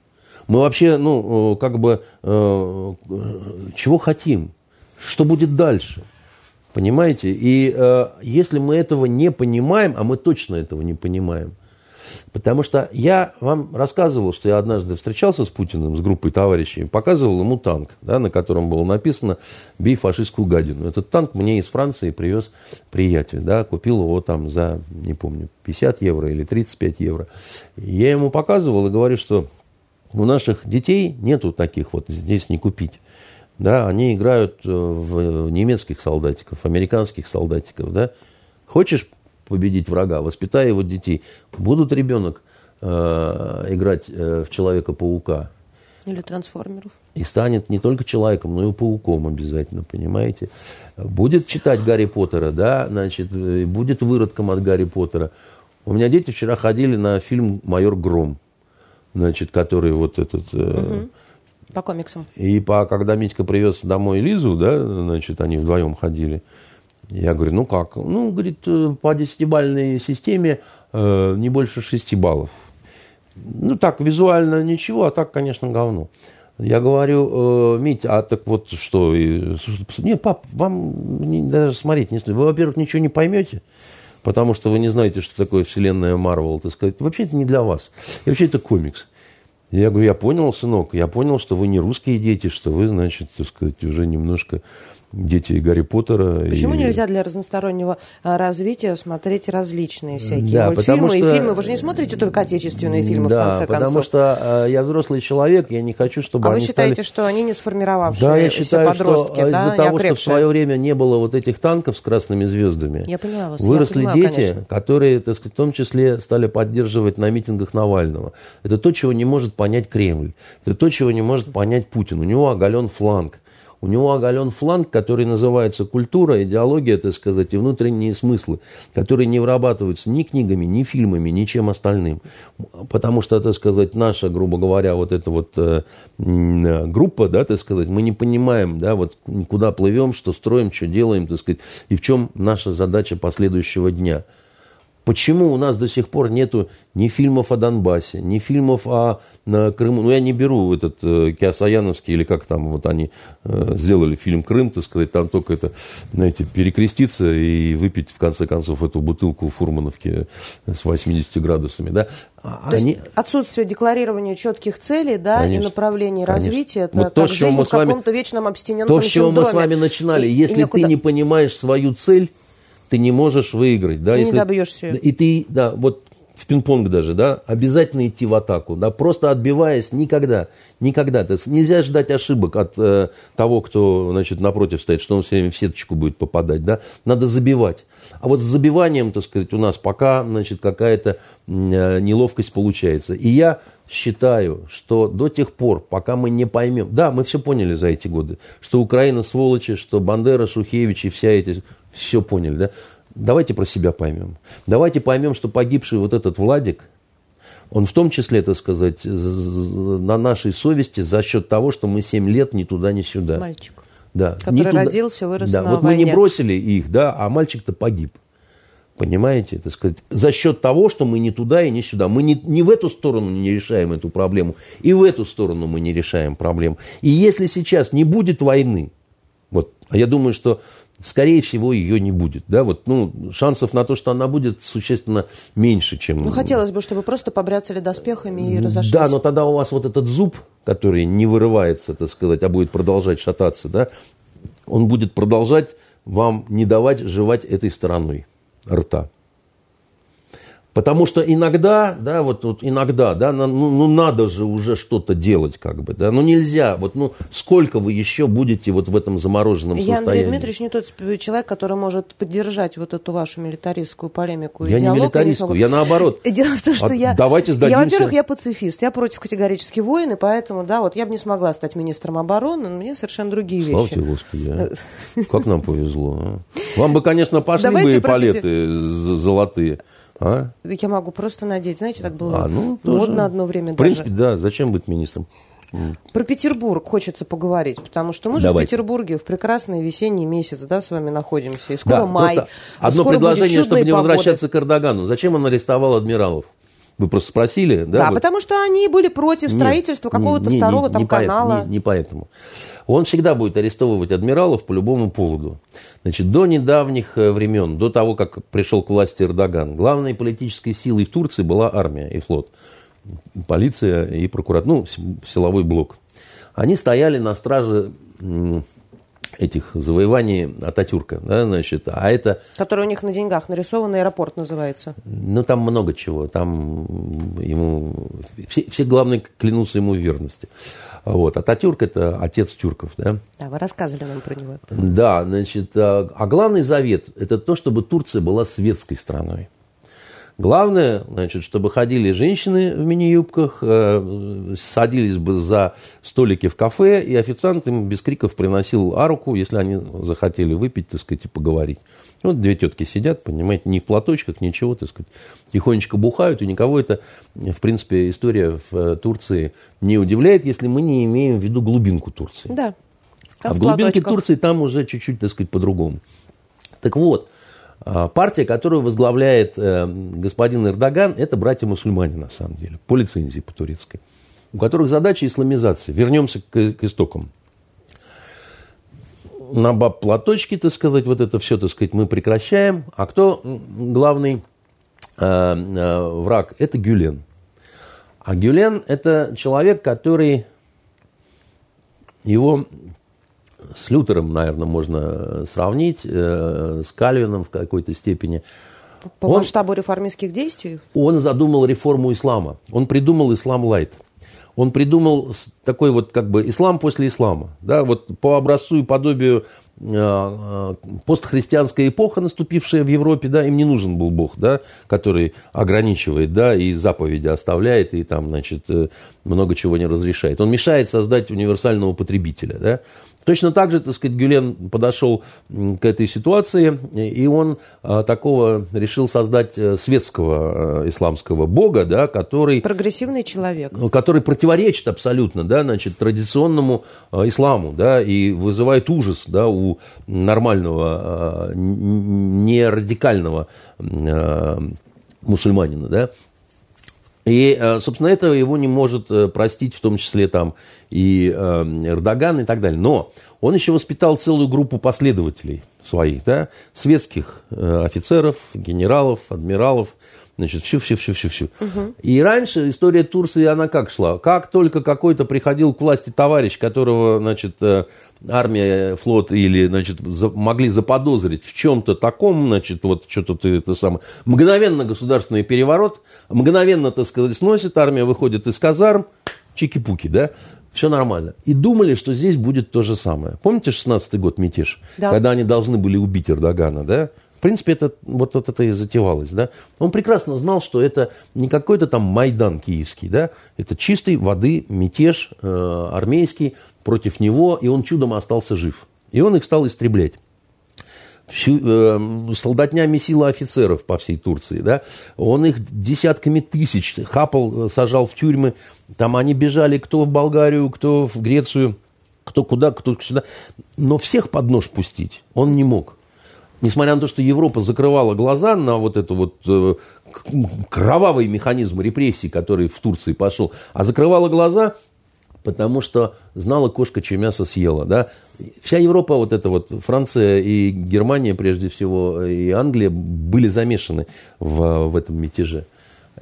Мы вообще, ну, э, как бы, чего хотим? Что будет дальше? Понимаете? И если мы этого не понимаем, а мы точно этого не понимаем, Потому что я вам рассказывал, что я однажды встречался с Путиным, с группой товарищей, показывал ему танк, да, на котором было написано «Бей фашистскую гадину». Этот танк мне из Франции привез приятель. Да, купил его там за, не помню, 50 евро или 35 евро. Я ему показывал и говорю, что у наших детей нету таких вот здесь не купить. Да, они играют э, в немецких солдатиков, американских солдатиков. Да. Хочешь победить врага, воспитай его детей. Будут ребенок э, играть э, в Человека-паука. Или трансформеров. И станет не только человеком, но и пауком обязательно, понимаете? Будет читать Гарри Поттера, да, значит, э, будет выродком от Гарри Поттера. У меня дети вчера ходили на фильм «Майор Гром», значит, который вот этот... Угу. По комиксам. И по, когда Митька привез домой Лизу, да, значит, они вдвоем ходили, я говорю, ну как? Ну, говорит, э, по десятибальной системе э, не больше шести баллов. Ну, так, визуально ничего, а так, конечно, говно. Я говорю, э, Мить, а так вот что? И, слушайте, не, пап, вам не, даже смотреть не стоит. Вы, во-первых, ничего не поймете, потому что вы не знаете, что такое вселенная Марвел, так сказать. Вообще это не для вас. И вообще это комикс. Я говорю, я понял, сынок, я понял, что вы не русские дети, что вы, значит, так сказать, уже немножко дети Гарри Поттера. Почему и... нельзя для разностороннего а, развития смотреть различные всякие да, мультфильмы что... и фильмы? Вы же не смотрите только отечественные фильмы, да, в конце концов. потому что э, я взрослый человек, я не хочу, чтобы а они вы считаете, стали... что они не сформировавшиеся Да, я считаю, подростки, что да, из-за того, что в свое время не было вот этих танков с красными звездами, я поняла вас, выросли я понимаю, дети, конечно. которые, так сказать, в том числе стали поддерживать на митингах Навального. Это то, чего не может понять Кремль. Это то, чего не может понять Путин. У него оголен фланг. У него оголен фланг, который называется культура, идеология, так сказать, и внутренние смыслы, которые не вырабатываются ни книгами, ни фильмами, ничем остальным. Потому что, так сказать, наша, грубо говоря, вот эта вот э, группа, да, так сказать, мы не понимаем, да, вот куда плывем, что строим, что делаем, так сказать, и в чем наша задача последующего дня – Почему у нас до сих пор нету ни фильмов о Донбассе, ни фильмов о на Крыму? Ну, я не беру этот э, Киасаяновский, или как там вот они э, сделали фильм «Крым», так сказать, там только это, знаете, перекреститься и выпить, в конце концов, эту бутылку фурмановки с 80 градусами, да. А то они... есть отсутствие декларирования четких целей, да, Конечно. и направлений Конечно. развития, это вот то, как жизнь мы в каком-то вами... вечном абстинентном То, с чего мы с вами начинали. И, Если и ты не понимаешь свою цель, ты не можешь выиграть. Да, ты если, не добьешься. И ты, да, вот в пинг-понг даже, да, обязательно идти в атаку, да, просто отбиваясь никогда, никогда. То есть нельзя ждать ошибок от э, того, кто, значит, напротив стоит, что он все время в сеточку будет попадать, да. Надо забивать. А вот с забиванием, так сказать, у нас пока, значит, какая-то э, неловкость получается. И я считаю, что до тех пор, пока мы не поймем, да, мы все поняли за эти годы, что Украина сволочи, что Бандера, Шухевич и вся эти, все поняли, да, давайте про себя поймем. Давайте поймем, что погибший вот этот Владик, он в том числе, так сказать, на нашей совести за счет того, что мы 7 лет ни туда, ни сюда. Мальчик. Да. Который ни туда, родился, вырос да, на вот войне. мы не бросили их, да, а мальчик-то погиб. Понимаете, так сказать, за счет того, что мы не туда и не сюда. Мы не, не в эту сторону не решаем эту проблему, и в эту сторону мы не решаем проблему. И если сейчас не будет войны, вот, а я думаю, что скорее всего ее не будет, да, вот, ну, шансов на то, что она будет существенно меньше, чем... Ну, хотелось бы, чтобы просто побряцали доспехами и разошлись. Да, но тогда у вас вот этот зуб, который не вырывается, так сказать, а будет продолжать шататься, да, он будет продолжать вам не давать жевать этой стороной рта. Потому что иногда, да, вот, вот иногда, да, ну, ну надо же уже что-то делать, как бы, да, ну нельзя, вот, ну сколько вы еще будете вот в этом замороженном Я, состоянии? Андрей Дмитриевич, не тот человек, который может поддержать вот эту вашу милитаристскую полемику. и Я не диалог, милитаристскую, не я наоборот. Дело в том, что А я... давайте сдадимся. Я, во-первых, я пацифист, я против категорически войны, поэтому, да, вот я бы не смогла стать министром обороны, но мне совершенно другие Слава вещи. тебе, Господи, а. как нам повезло. А? Вам бы, конечно, пошли Давайте бы палеты золотые. А? Я могу просто надеть, знаете, так было А, ну, тоже. модно одно время В принципе, даже. да, зачем быть министром? Про Петербург хочется поговорить, потому что мы же Давайте. в Петербурге в прекрасный весенний месяц, да, с вами находимся, и скоро Да, май. одно скоро предложение, чтобы не погоды. возвращаться к Эрдогану. Зачем он арестовал адмиралов? Вы просто спросили, да? Да, вы? потому что они были против строительства какого-то не- не- второго не там поэт- канала. не, не поэтому. Он всегда будет арестовывать адмиралов по любому поводу. Значит, до недавних э, времен, до того, как пришел к власти Эрдоган, главной политической силой в Турции была армия и флот. Полиция и прокуратура, ну, силовой блок. Они стояли на страже этих завоеваний Ататюрка, да, значит, а это Который у них на деньгах нарисован, аэропорт называется. ну, там много чего. Там ему... Все, все главные клянутся ему в верности. Вот. Ататюрк – это отец тюрков, да? Да, вы рассказывали нам про него. Да, значит, а а главный завет – это то, чтобы Турция была светской страной. Главное, значит, чтобы ходили женщины в мини-юбках, э, садились бы за столики в кафе, и официант им без криков приносил аруку, если они захотели выпить, так сказать, и поговорить. Вот две тетки сидят, понимаете, не в платочках, ничего, так сказать, тихонечко бухают, и никого это, в принципе, история в э, Турции не удивляет, если мы не имеем в виду глубинку Турции. Да. Там А в глубинке платочках. Турции там уже чуть-чуть, так сказать, по-другому. Так вот, а, партия, которую возглавляет э, господин Эрдоган, это братья-мусульмане, на самом деле, по лицензии, по турецкой, у которых задача исламизация. Вернемся к, истокам. На баб платочки, так сказать, вот это все, так сказать, мы прекращаем. А кто главный э, э, враг? Это Гюлен. А Гюлен – это человек, который его с Лютером, наверное, можно сравнить, э, с Кальвином в какой-то степени. По Он- масштабу реформистских действий. Он задумал реформу ислама. Он придумал ислам лайт. Он придумал такой вот как бы ислам после ислама. Да, вот по образцу и подобию э, э, постхристианская эпоха, наступившая в Европе, да, им не нужен был Бог, да, который ограничивает, да, и заповеди оставляет, и там, значит, э, много чего не разрешает. Он мешает создать универсального потребителя, да. Точно так же, так сказать, Гюлен подошел к этой ситуации, и он а, такого решил создать э, светского э, исламского бога, да, который, Прогрессивный человек. ну, который противоречит абсолютно да, значит, традиционному э, исламу да, и вызывает ужас да, у нормального, н- не радикального э, мусульманина. Да. И, э, собственно, этого его не может э, простить, в том числе там и э, Эрдоган и так далее. Но он еще воспитал целую группу последователей своих, да, светских офицеров, генералов, адмиралов, значит, всю-всю-всю-всю-всю. И раньше история Турции, она как шла? Как только какой-то приходил к власти товарищ, которого, значит, армия, флот или, значит, за- могли заподозрить в чем-то таком, значит, вот что-то ты это самое, мгновенно государственный переворот, мгновенно, так сказать, сносит, армия выходит из казарм, чики-пуки, да, все нормально. И думали, что здесь будет то же самое. Помните 16-й год мятеж? Да. Когда они должны были убить Эрдогана, да? В принципе, это, вот, вот это и затевалось. Да? Он прекрасно знал, что это не какой-то там Майдан киевский. Да? Это чистой воды мятеж э, армейский против него, и он чудом остался жив. И он их стал истреблять всю, э, солдатня месила офицеров по всей Турции, да, он их десятками тысяч хапал, сажал в тюрьмы, там они бежали кто в Болгарию, кто в Грецию, кто куда, кто сюда, но всех под нож пустить он не мог. Несмотря на то, что Европа закрывала глаза на вот это вот э, кровавый механизм репрессий, который в Турции пошел, а закрывала глаза потому что знала кошка, чье мясо съела. Да? Вся Европа, вот эта вот Франция и Германия, прежде всего, и Англия были замешаны в, в этом мятеже.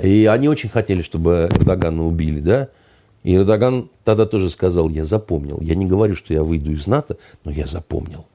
И они очень хотели, чтобы Эрдогана убили, да? И Эрдоган тогда тоже сказал, я запомнил. Я не говорю, что я выйду из НАТО, но я запомнил.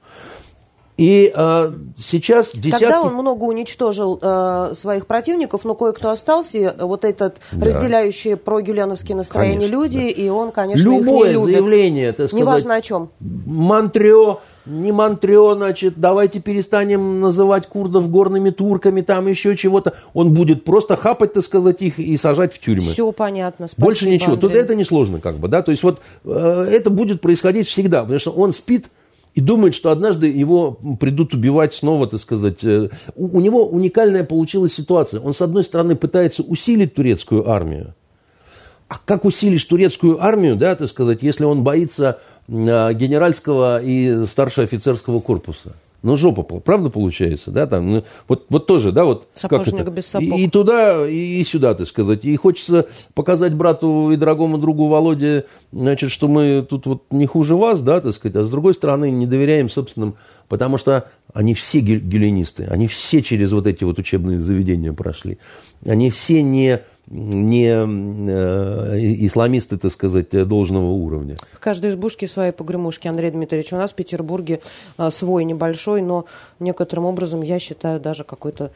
И э, сейчас десятки... Тогда он много уничтожил э, своих противников, но кое-кто остался, вот этот да. разделяющий про гюленовские настроения конечно, люди, да. и он, конечно, Любое их не любит. заявление, так сказать, Неважно о чем. Монтрео, не Монтрео, значит, давайте перестанем называть курдов горными турками, там еще чего-то. Он будет просто хапать, так сказать, их и сажать в тюрьмы. Все понятно, спасибо, Больше ничего. Андрей. Тут это несложно, как бы, да, то есть вот э, это будет происходить всегда, потому что он спит и думает, что однажды его придут убивать снова, так сказать. Э, у, у него уникальная получилась ситуация. Он, с одной стороны, пытается усилить турецкую армию. А как усилишь турецкую армию, да, так сказать, если он боится а, генеральского и старшеофицерского корпуса? Ну, жопа, правда получается, да, там, ну, вот, вот тоже, да, вот. Сапожник как это? без сапог. И, и туда, и, и сюда, так сказать. И хочется показать брату и дорогому другу Володе, значит, что мы тут вот не хуже вас, да, так сказать, а с другой стороны не доверяем собственным, потому что они все геленисты, они все через вот эти вот учебные заведения прошли. Они все не не э, исламисты, так сказать, должного уровня. В каждой избушке свои погремушки, Андрей Дмитриевич. У нас в Петербурге э, свой небольшой, но некоторым образом, я считаю, даже какой-то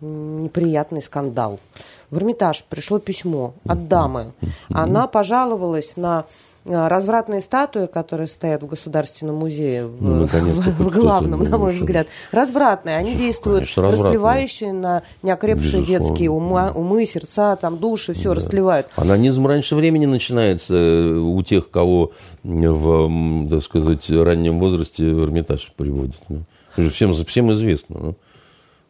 неприятный скандал. В Эрмитаж пришло письмо от дамы. Она пожаловалась на развратные статуи, которые стоят в Государственном музее, в, ну, в, в главном, на мой взгляд, развратные. Они действуют Конечно, расплевающие на неокрепшие Безусловно. детские умы, умы, сердца, там, души, все да. расплевают. Анонизм раньше времени начинается э, у тех, кого в, так сказать, раннем возрасте в Эрмитаж приводят. Всем, всем известно.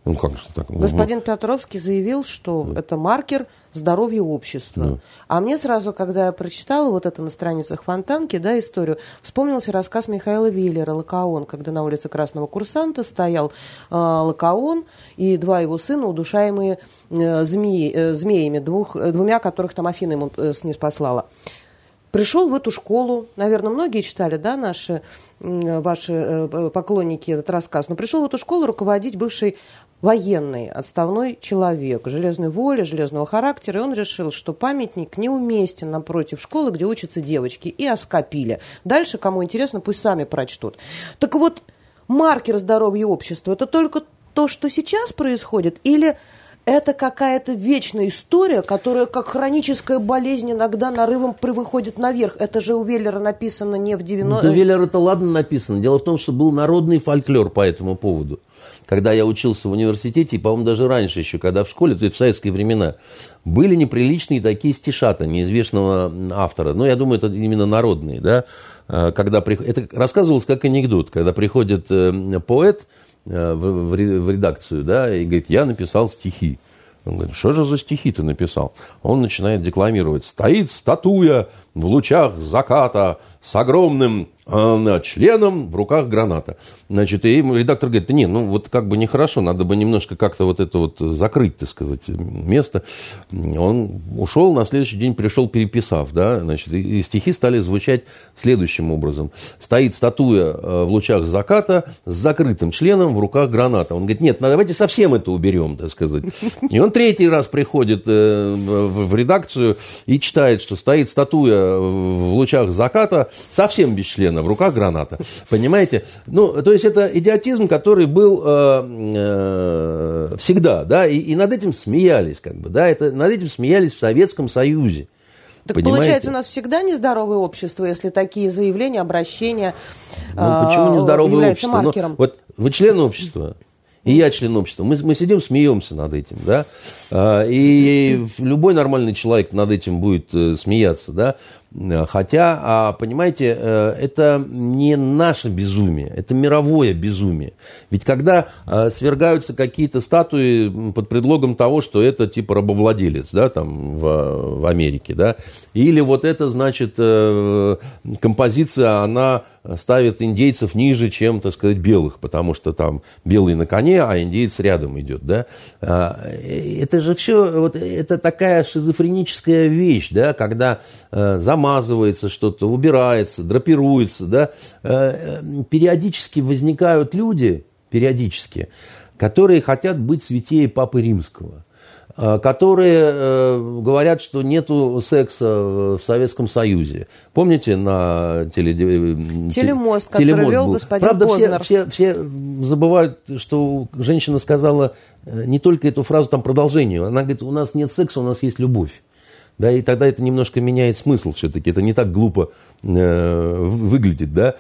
Ну, как же так? Господин Петровский заявил, что да. это маркер здоровья общества. Да. А мне сразу, когда я прочитала вот это на страницах Фонтанки, да, историю, вспомнился рассказ Михаила Виллера «Лакаон», когда на улице Красного Курсанта стоял э, Лакаон и два его сына, удушаемые э, змеи, э, змеями, двух, э, двумя которых там Афина ему э, снеспослала. Пришел в эту школу, наверное, многие читали, да, наши, ваши э, поклонники этот рассказ, но пришел в эту школу руководить бывший военный, отставной человек, железной воли, железного характера, и он решил, что памятник неуместен напротив школы, где учатся девочки, и оскопили. Дальше, кому интересно, пусть сами прочтут. Так вот, маркер здоровья общества – это только то, что сейчас происходит, или это какая-то вечная история, которая как хроническая болезнь иногда нарывом выходит наверх. Это же у Веллера написано не в 90... Ну, у Веллера это ладно написано. Дело в том, что был народный фольклор по этому поводу. Когда я учился в университете, и, по-моему, даже раньше еще, когда в школе, то есть в советские времена, были неприличные такие стишата неизвестного автора. Ну, я думаю, это именно народные, да. А, когда. Это рассказывалось как анекдот. Когда приходит э, поэт, в, в редакцию, да, и говорит, я написал стихи. Он говорит, что же за стихи ты написал? Он начинает декламировать. Стоит статуя в лучах заката с огромным э, членом в руках граната. Значит, и редактор говорит, не, ну вот как бы нехорошо, надо бы немножко как-то вот это вот закрыть, так сказать, место. Он ушел, на следующий день пришел, переписав, да, значит, и стихи стали звучать следующим образом. Стоит статуя э, в лучах заката с закрытым членом в руках граната. Он говорит, нет, ну, давайте совсем это уберем, так сказать. И он третий раз приходит э, в редакцию и читает, что стоит статуя в лучах заката, совсем без члена, в руках граната. Понимаете? Ну, то есть это идиотизм, который был э, э, всегда, да, и, и над этим смеялись, как бы, да, это, над этим смеялись в Советском Союзе. Так Понимаете? получается, у нас всегда нездоровое общество, если такие заявления, обращения Ну, почему нездоровое общество? Ну, вот вы член общества, и я член общества. Мы, мы сидим, смеемся над этим, да, а, и любой нормальный человек над этим будет э, смеяться, да, Хотя, а, понимаете, э, это не наше безумие, это мировое безумие. Ведь когда э, свергаются какие-то статуи под предлогом того, что это типа рабовладелец, да, там в, в Америке, да, или вот это, значит, композиция, она ставит индейцев ниже, чем, так сказать, белых, потому что там белый на коне, а индейец рядом идет, да. А, это же все, вот это такая шизофреническая вещь, да, когда э, замазывается что-то, убирается, драпируется, да. Э, периодически возникают люди, периодически, которые хотят быть святее Папы Римского. Э, которые э, говорят, что нету секса в Советском Союзе. Помните на теле... Э, телемост, который телемост вел был. господин Правда, Познер. Все, все, все забывают, что женщина сказала не только эту фразу, там продолжение. Она говорит, у нас нет секса, у нас есть любовь. Да, и тогда это немножко меняет смысл все-таки. Это не так глупо э, выглядит, да.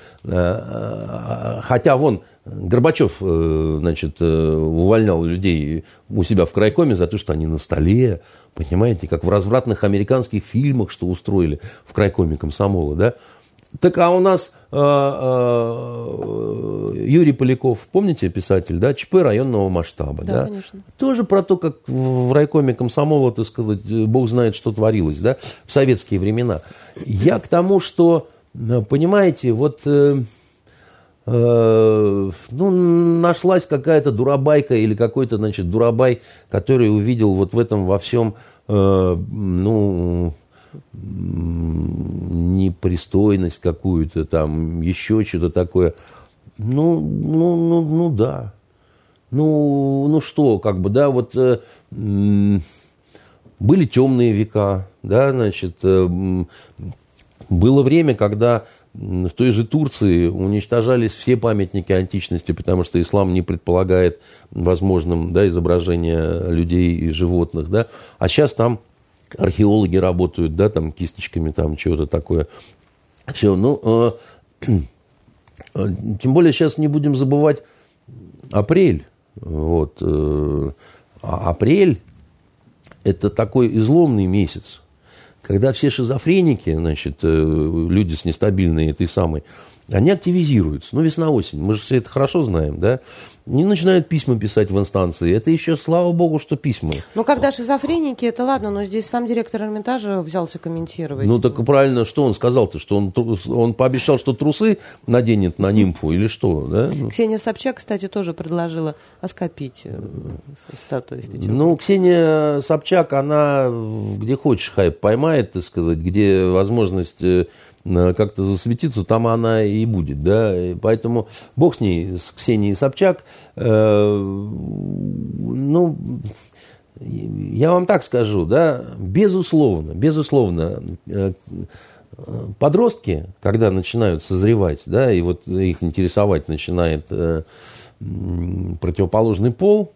Хотя вон Горбачев, э, значит, э, увольнял людей у себя в крайкоме за то, что они на столе, понимаете, как в развратных американских фильмах, что устроили в крайкоме комсомола, да. Так а у нас э, э, Юрий Поляков, помните, писатель, да, ЧП районного масштаба, да, да? конечно. Тоже про то, как в райкоме комсомола, так сказать, бог знает, что творилось, да, в советские времена. Я к тому, что, понимаете, вот... Э, Э, ну, нашлась какая-то дурабайка или какой-то, значит, дурабай, который увидел вот в этом во всем, э, ну, непристойность какую-то там, еще что-то такое. Ну, ну, ну, ну да. Ну, ну что, как бы, да, вот э, были темные века, да, значит, э, было время, когда в той же Турции уничтожались все памятники античности, потому что ислам не предполагает возможным да, изображение людей и животных. Да? А сейчас там археологи работают, да, там кисточками, там чего-то такое. Все, ну, э, тем более сейчас не будем забывать апрель. Вот, э, а апрель это такой изломный месяц когда все шизофреники, значит, э, люди с нестабильной этой самой, они активизируются. Ну, весна-осень, мы же все это хорошо знаем, да? Не начинают письма писать в инстанции. Это еще, слава богу, что письма. Ну, когда шизофреники, это ладно, но здесь сам директор Эрмитажа взялся комментировать. Ну, так правильно, что он сказал-то? Что он, он пообещал, что трусы наденет на нимфу или что, да? Ксения Собчак, кстати, тоже предложила оскопить э, статую. Ну, Ксения Собчак, она где хочешь хайп поймает, так сказать, где возможность э, как-то засветиться, там она и будет, да, и поэтому бог с ней, с Ксенией Собчак, э, ну, я вам так скажу, да, безусловно, безусловно, э, подростки, когда начинают созревать, да, и вот их интересовать начинает э, противоположный пол,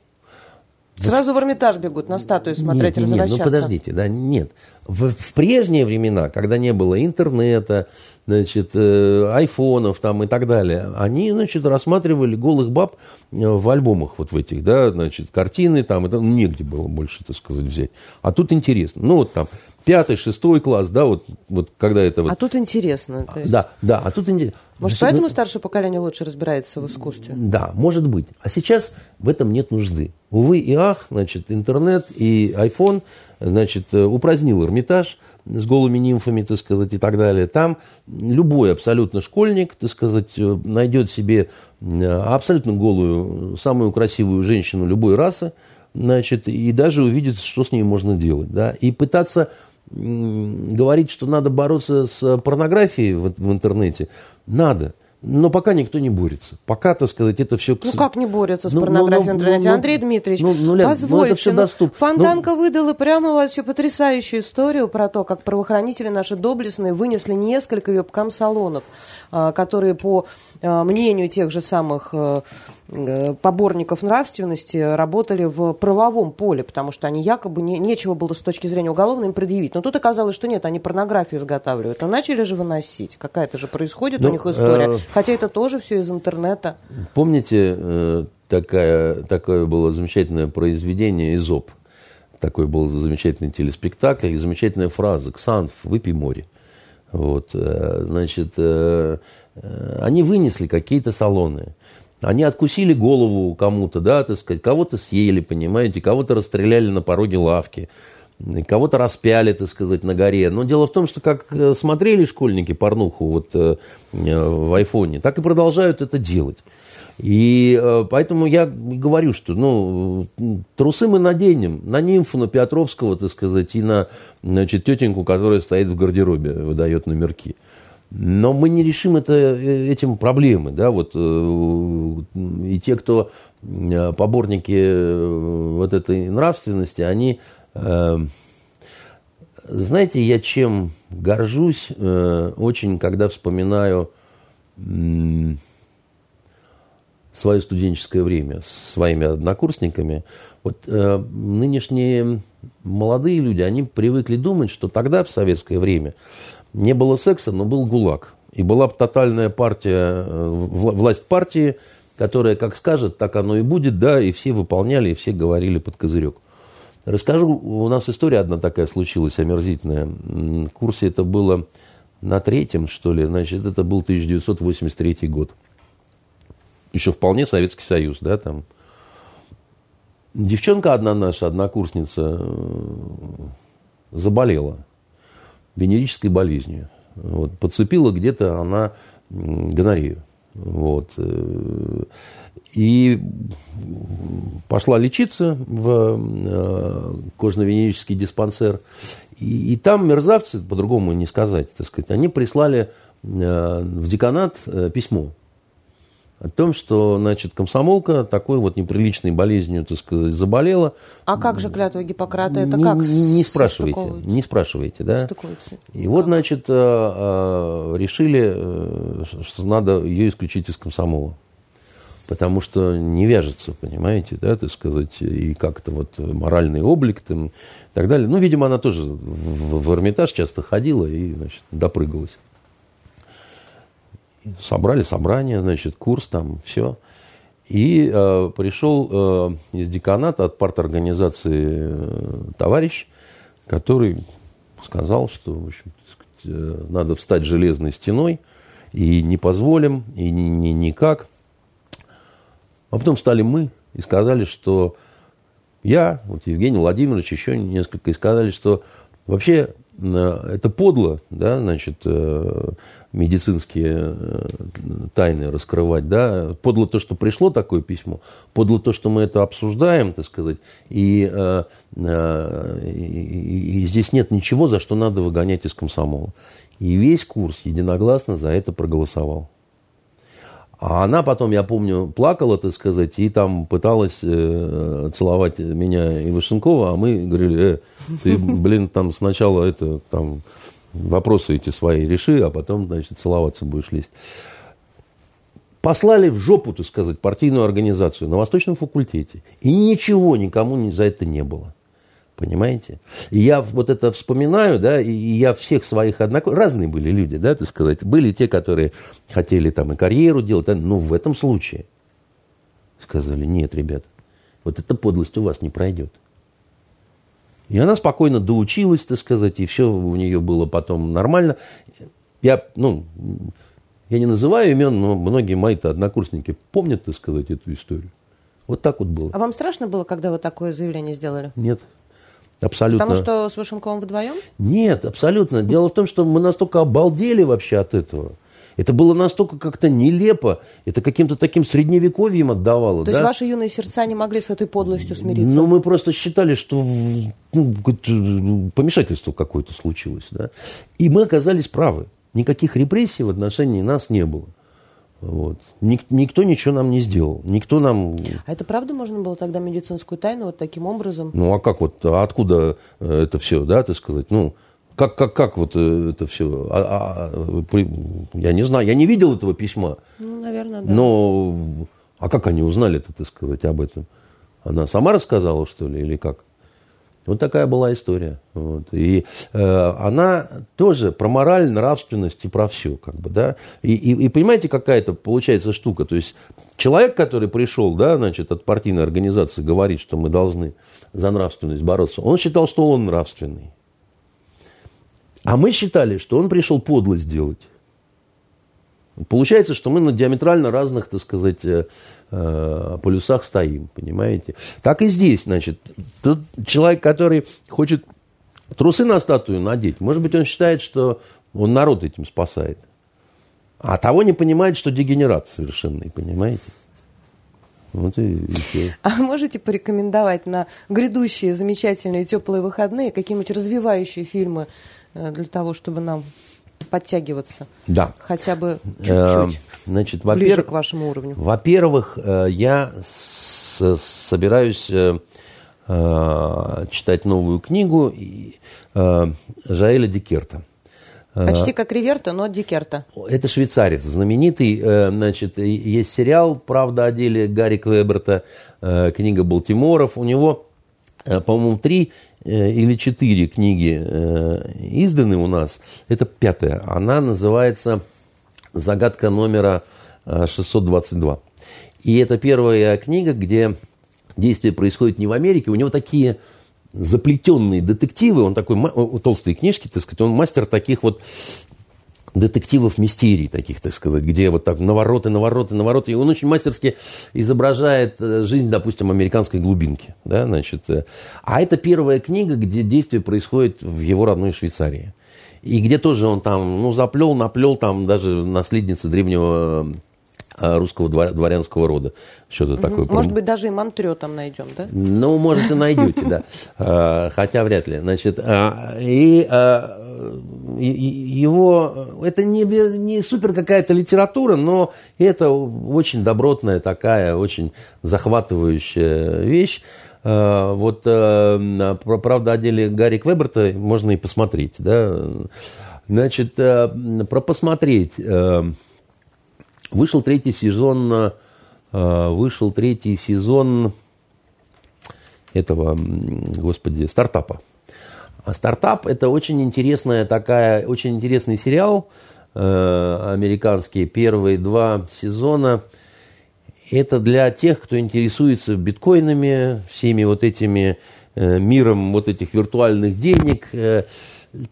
Сразу в Эрмитаж бегут на статую смотреть, нет, нет, Нет, ну подождите, да, нет. В, в прежние времена, когда не было интернета, значит, э, айфонов там и так далее, они, значит, рассматривали голых баб э, в альбомах вот в этих, да, значит, картины там, это негде было больше, так сказать, взять. А тут интересно. Ну, вот там пятый, шестой класс, да, вот, вот когда это вот... А тут интересно. есть... Да, да, а тут интересно. Может, поэтому ну, старшее поколение лучше разбирается в искусстве? Да, может быть. А сейчас в этом нет нужды. Увы и ах, значит, интернет и iPhone, значит, э, упразднил Эрмитаж с голыми нимфами, так сказать, и так далее. Там любой абсолютно школьник, так сказать, э, найдет себе э, абсолютно голую, самую красивую женщину любой расы, значит, и даже увидит, что с ней можно делать, да, и пытаться говорить, что надо бороться с порнографией в, в интернете, надо. Но пока никто не борется. Пока, так сказать, это все... Ну, как не борется с ну, порнографией ну, в интернете? Ну, Андрей Дмитриевич, ну, ну, Лен, позвольте, ну, это все доступно. Фонтанка ну, выдала прямо вообще потрясающую историю про то, как правоохранители наши доблестные вынесли несколько вебкам-салонов, а, которые, по а, мнению тех же самых Э, поборников нравственности работали в правовом поле, потому что они якобы не, нечего было с точки зрения уголовной им предъявить. Но тут оказалось, что нет, они порнографию изготавливают. Но начали же выносить. Какая-то же происходит ну, у них история. Э, Хотя это тоже все из интернета. Помните, э, такая, такое было замечательное произведение «Изоп». Такой был замечательный телеспектакль и замечательная фраза «Ксанф, выпей море». Вот, э, значит, э, э, они вынесли какие-то салоны. Они откусили голову кому-то, да, так сказать, кого-то съели, понимаете, кого-то расстреляли на пороге лавки, кого-то распяли, так сказать, на горе. Но дело в том, что как смотрели школьники порнуху вот в айфоне, так и продолжают это делать. И э, поэтому я говорю, что ну, трусы мы наденем на нимфу, на Петровского, так сказать, и на значит, тетеньку, которая стоит в гардеробе, выдает номерки. Но мы не решим это, э, этим проблемы. Да? Вот, э, и те, кто поборники вот этой нравственности, они... Знаете, я чем горжусь очень, когда вспоминаю свое студенческое время с своими однокурсниками. Вот э, нынешние молодые люди, они привыкли думать, что тогда, в советское время, не было секса, но был ГУЛАГ. И была тотальная партия, э, власть партии, которая как скажет, так оно и будет, да, и все выполняли, и все говорили под козырек. Расскажу, у нас история одна такая случилась, омерзительная. В курсе это было на третьем, что ли, значит, это был 1983 год еще вполне Советский Союз, да, там. Девчонка одна наша, однокурсница, э, заболела венерической болезнью. Вот, подцепила где-то она гонорею. Вот. Э, и пошла лечиться в э, кожно-венерический диспансер. И, и там мерзавцы, по-другому не сказать, так сказать, они прислали в деканат письмо о том, что, значит, комсомолка такой вот неприличной болезнью, так сказать, заболела. А как же клятва Гиппократа? Это не, как Не спрашивайте, не спрашивайте, да. И как? вот, значит, э, э, решили, э, что надо ее исключить из комсомола. Потому что не вяжется, понимаете, да, так сказать, и как-то вот моральный облик там и так далее. Ну, видимо, она тоже в, в Эрмитаж часто ходила и, значит, допрыгалась собрали собрание, значит, курс там, все. И э, пришел э, из деканата от парторганизации э, товарищ, который сказал, что в общем, сказать, э, надо встать железной стеной, и не позволим, и ни, ни, никак. А потом встали мы и сказали, что я, вот Евгений Владимирович, еще несколько, и сказали, что вообще это подло, да, значит, э, медицинские э, тайны раскрывать, да, подло то, что пришло такое письмо, подло то, что мы это обсуждаем, так сказать, и, э, и, и здесь нет ничего, за что надо выгонять из комсомола. И весь курс единогласно за это проголосовал. А она потом, я помню, плакала, так сказать, и там пыталась э, целовать меня и Вышенкова, а мы говорили, э, ты, блин, там сначала это, там, вопросы эти свои реши, а потом, значит, целоваться будешь лезть. Послали в жопу, так сказать, партийную организацию на Восточном факультете. И ничего никому за это не было. Понимаете? И я вот это вспоминаю, да, и я всех своих однокурсников, разные были люди, да, так сказать. Были те, которые хотели там и карьеру делать, но в этом случае сказали, нет, ребят, вот эта подлость у вас не пройдет. И она спокойно доучилась, так сказать, и все у нее было потом нормально. Я, ну, я не называю имен, но многие мои-то однокурсники помнят, так сказать, эту историю. Вот так вот было. А вам страшно было, когда вы такое заявление сделали? Нет. Абсолютно. Потому что с Вышенковым вдвоем? Нет, абсолютно. Дело в том, что мы настолько обалдели вообще от этого. Это было настолько как-то нелепо, это каким-то таким средневековьем отдавало. То да? есть ваши юные сердца не могли с этой подлостью смириться? Ну, мы просто считали, что ну, помешательство какое-то случилось. Да? И мы оказались правы. Никаких репрессий в отношении нас не было. Вот. Ник, никто ничего нам не сделал. Никто нам... А это правда можно было тогда медицинскую тайну вот таким образом? Ну, а как вот, а откуда э, это все, да, ты сказать? Ну, как, как, как вот э, это все? А, а, при, я не знаю, я не видел этого письма. Ну, наверное, да. Но, а как они узнали это, так сказать, об этом? Она сама рассказала, что ли, или как? Вот такая была история. Вот. И э, она тоже про мораль, нравственность и про все. Как бы, да? и, и, и понимаете, какая-то получается штука. То есть человек, который пришел да, значит, от партийной организации, говорит, что мы должны за нравственность бороться, он считал, что он нравственный. А мы считали, что он пришел подло сделать. Получается, что мы на диаметрально разных, так сказать, э, э, полюсах стоим, понимаете? Так и здесь, значит, тут человек, который хочет трусы на статую надеть, может быть, он считает, что он народ этим спасает. А того не понимает, что дегенерат совершенный, понимаете? Вот и, и все. А можете порекомендовать на грядущие замечательные теплые выходные какие-нибудь развивающие фильмы э, для того, чтобы нам подтягиваться? Да. Хотя бы эм, чуть-чуть. Значит, ближе к вашему уровню. Во-первых, э, я собираюсь э, э, читать новую книгу Жаэля Дикерта. Почти как Риверта, но Дикерта. Это швейцарец знаменитый. Значит, есть сериал «Правда о деле» Гарри Квеберта, книга Балтиморов. У него, по-моему, три Э, или четыре книги э, изданы у нас. Это пятая. Она называется «Загадка номера 622». Э, И это первая книга, где действие происходит не в Америке. У него такие заплетенные детективы, он такой, толстые книжки, так сказать, он мастер таких вот детективов мистерий таких, так сказать, где вот так навороты, навороты, навороты. И он очень мастерски изображает э, жизнь, допустим, американской глубинки. Да, значит. Э. А это первая книга, где действие происходит в его родной Швейцарии. И где тоже он там, ну, заплел, наплел там даже наследницы древнего русского дворянского рода. Что-то угу. такое. Может быть, даже и мантрё там найдем, да? Ну, может, и найдете, да. Хотя вряд ли. Значит, и его, это не, не супер какая-то литература, но это очень добротная такая, очень захватывающая вещь. А, вот, э, правда, о деле Гарри Квеберта можно и посмотреть. Да? Значит, э, про посмотреть. Э, вышел третий сезон, вышел третий сезон этого, господи, стартапа. А стартап это очень интересная такая, очень интересный сериал э, американский. Первые два сезона. Это для тех, кто интересуется биткоинами, всеми вот этими э, миром вот этих виртуальных денег. Э,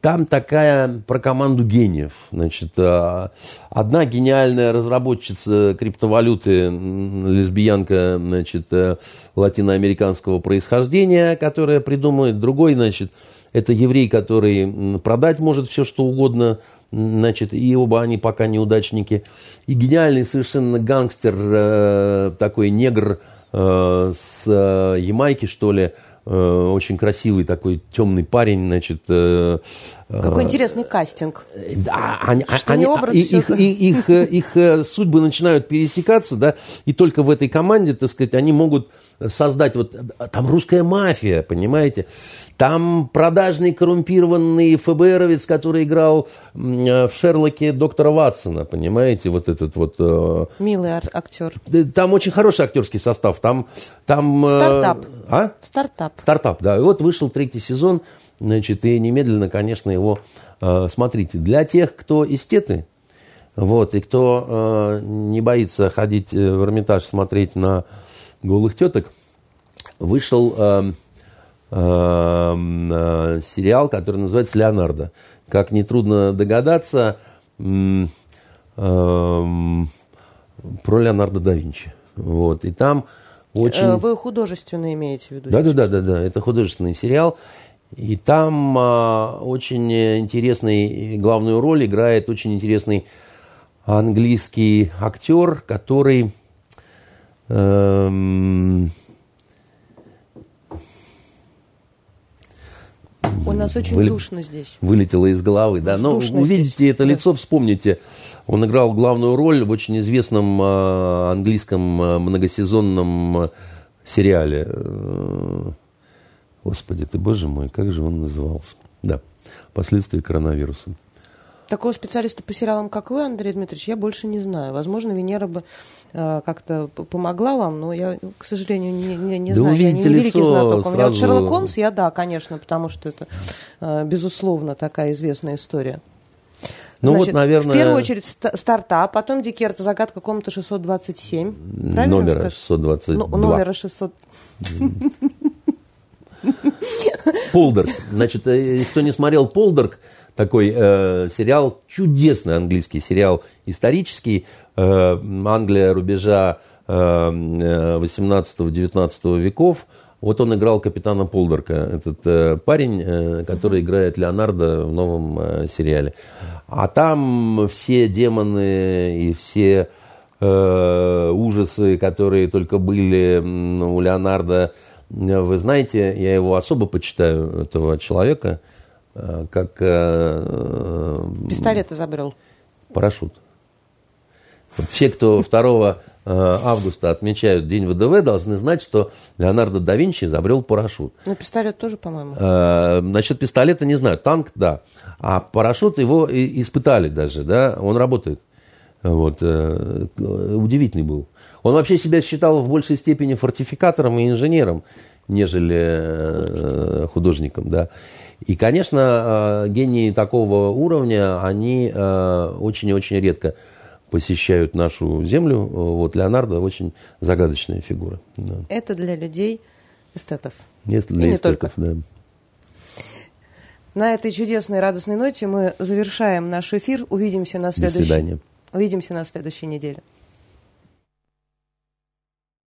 там такая про команду гениев. Значит, э, одна гениальная разработчица криптовалюты, лесбиянка, значит, э, латиноамериканского происхождения, которая придумывает, другой, значит, это еврей, который продать может все, что угодно, значит, и оба они пока неудачники. И гениальный совершенно гангстер, э, такой негр с Ямайки, что ли, очень красивый такой темный парень, значит. Э, Какой э, интересный кастинг. Да, они, они, образ их, их, их, их, их судьбы начинают пересекаться, да, и только в этой команде, так сказать, они могут создать вот там русская мафия, понимаете? Там продажный коррумпированный ФБРовец, который играл в Шерлоке доктора Ватсона, понимаете, вот этот вот... Э, Милый актер. Там очень хороший актерский состав. Там, там, э, Стартап. А? Стартап. Стартап, да. И вот вышел третий сезон, значит, и немедленно, конечно, его э, смотрите. Для тех, кто эстеты, вот, и кто э, не боится ходить в Эрмитаж смотреть на голых теток, вышел э, э, сериал, который называется «Леонардо». Как нетрудно догадаться, э, про Леонардо да Винчи. Вот. И там очень... Э, вы художественно имеете в виду? Да, да, да, да, да. Это художественный сериал. И там а, очень интересный, главную роль играет очень интересный английский актер, который... Эм, У нас очень Вы... душно здесь. Вылетело из головы, да. Но увидите здесь. это лицо, вспомните. Он играл главную роль в очень известном э, английском э, многосезонном э, сериале. Господи ты, боже мой, как же он назывался? Да, последствия коронавируса. Такого специалиста по сериалам, как вы, Андрей Дмитриевич, я больше не знаю. Возможно, Венера бы э, как-то помогла вам, но я, к сожалению, не, не, не да знаю. Я не, великий знаток. Сразу... Вот Шерлок Холмс, я да, конечно, потому что это, э, безусловно, такая известная история. Ну Значит, вот, наверное... В первую очередь стартап, потом Дикер, это загадка комнаты 627. Правильно номера 622. Ну, номера 600. Полдерг. Значит, э, кто не смотрел Полдерг, такой э, сериал, чудесный английский сериал, исторический, э, Англия рубежа э, 18-19 э, веков. Вот он играл капитана Полдерка, этот э, парень, э, который играет Леонардо в новом э, сериале. А там все демоны и все э, ужасы, которые только были у Леонардо, вы знаете, я его особо почитаю, этого человека, э, как... Э, Пистолет изобрел. Парашют. Все, кто 2 э, августа отмечают День ВДВ, должны знать, что Леонардо да Винчи изобрел парашют. Ну, пистолет тоже, по-моему. Насчет пистолета не знаю. Танк, да. А парашют его испытали даже, да, он работает. Вот. Удивительный был. Он вообще себя считал в большей степени фортификатором и инженером, нежели э, художником, да. И, конечно, э, гении такого уровня, они э, очень и очень редко посещают нашу землю. Вот Леонардо очень загадочная фигура. Да. Это для людей эстетов. Это для и эстетов, не только. да. На этой чудесной радостной ноте мы завершаем наш эфир. Увидимся на следующей. До свидания. Увидимся на следующей неделе.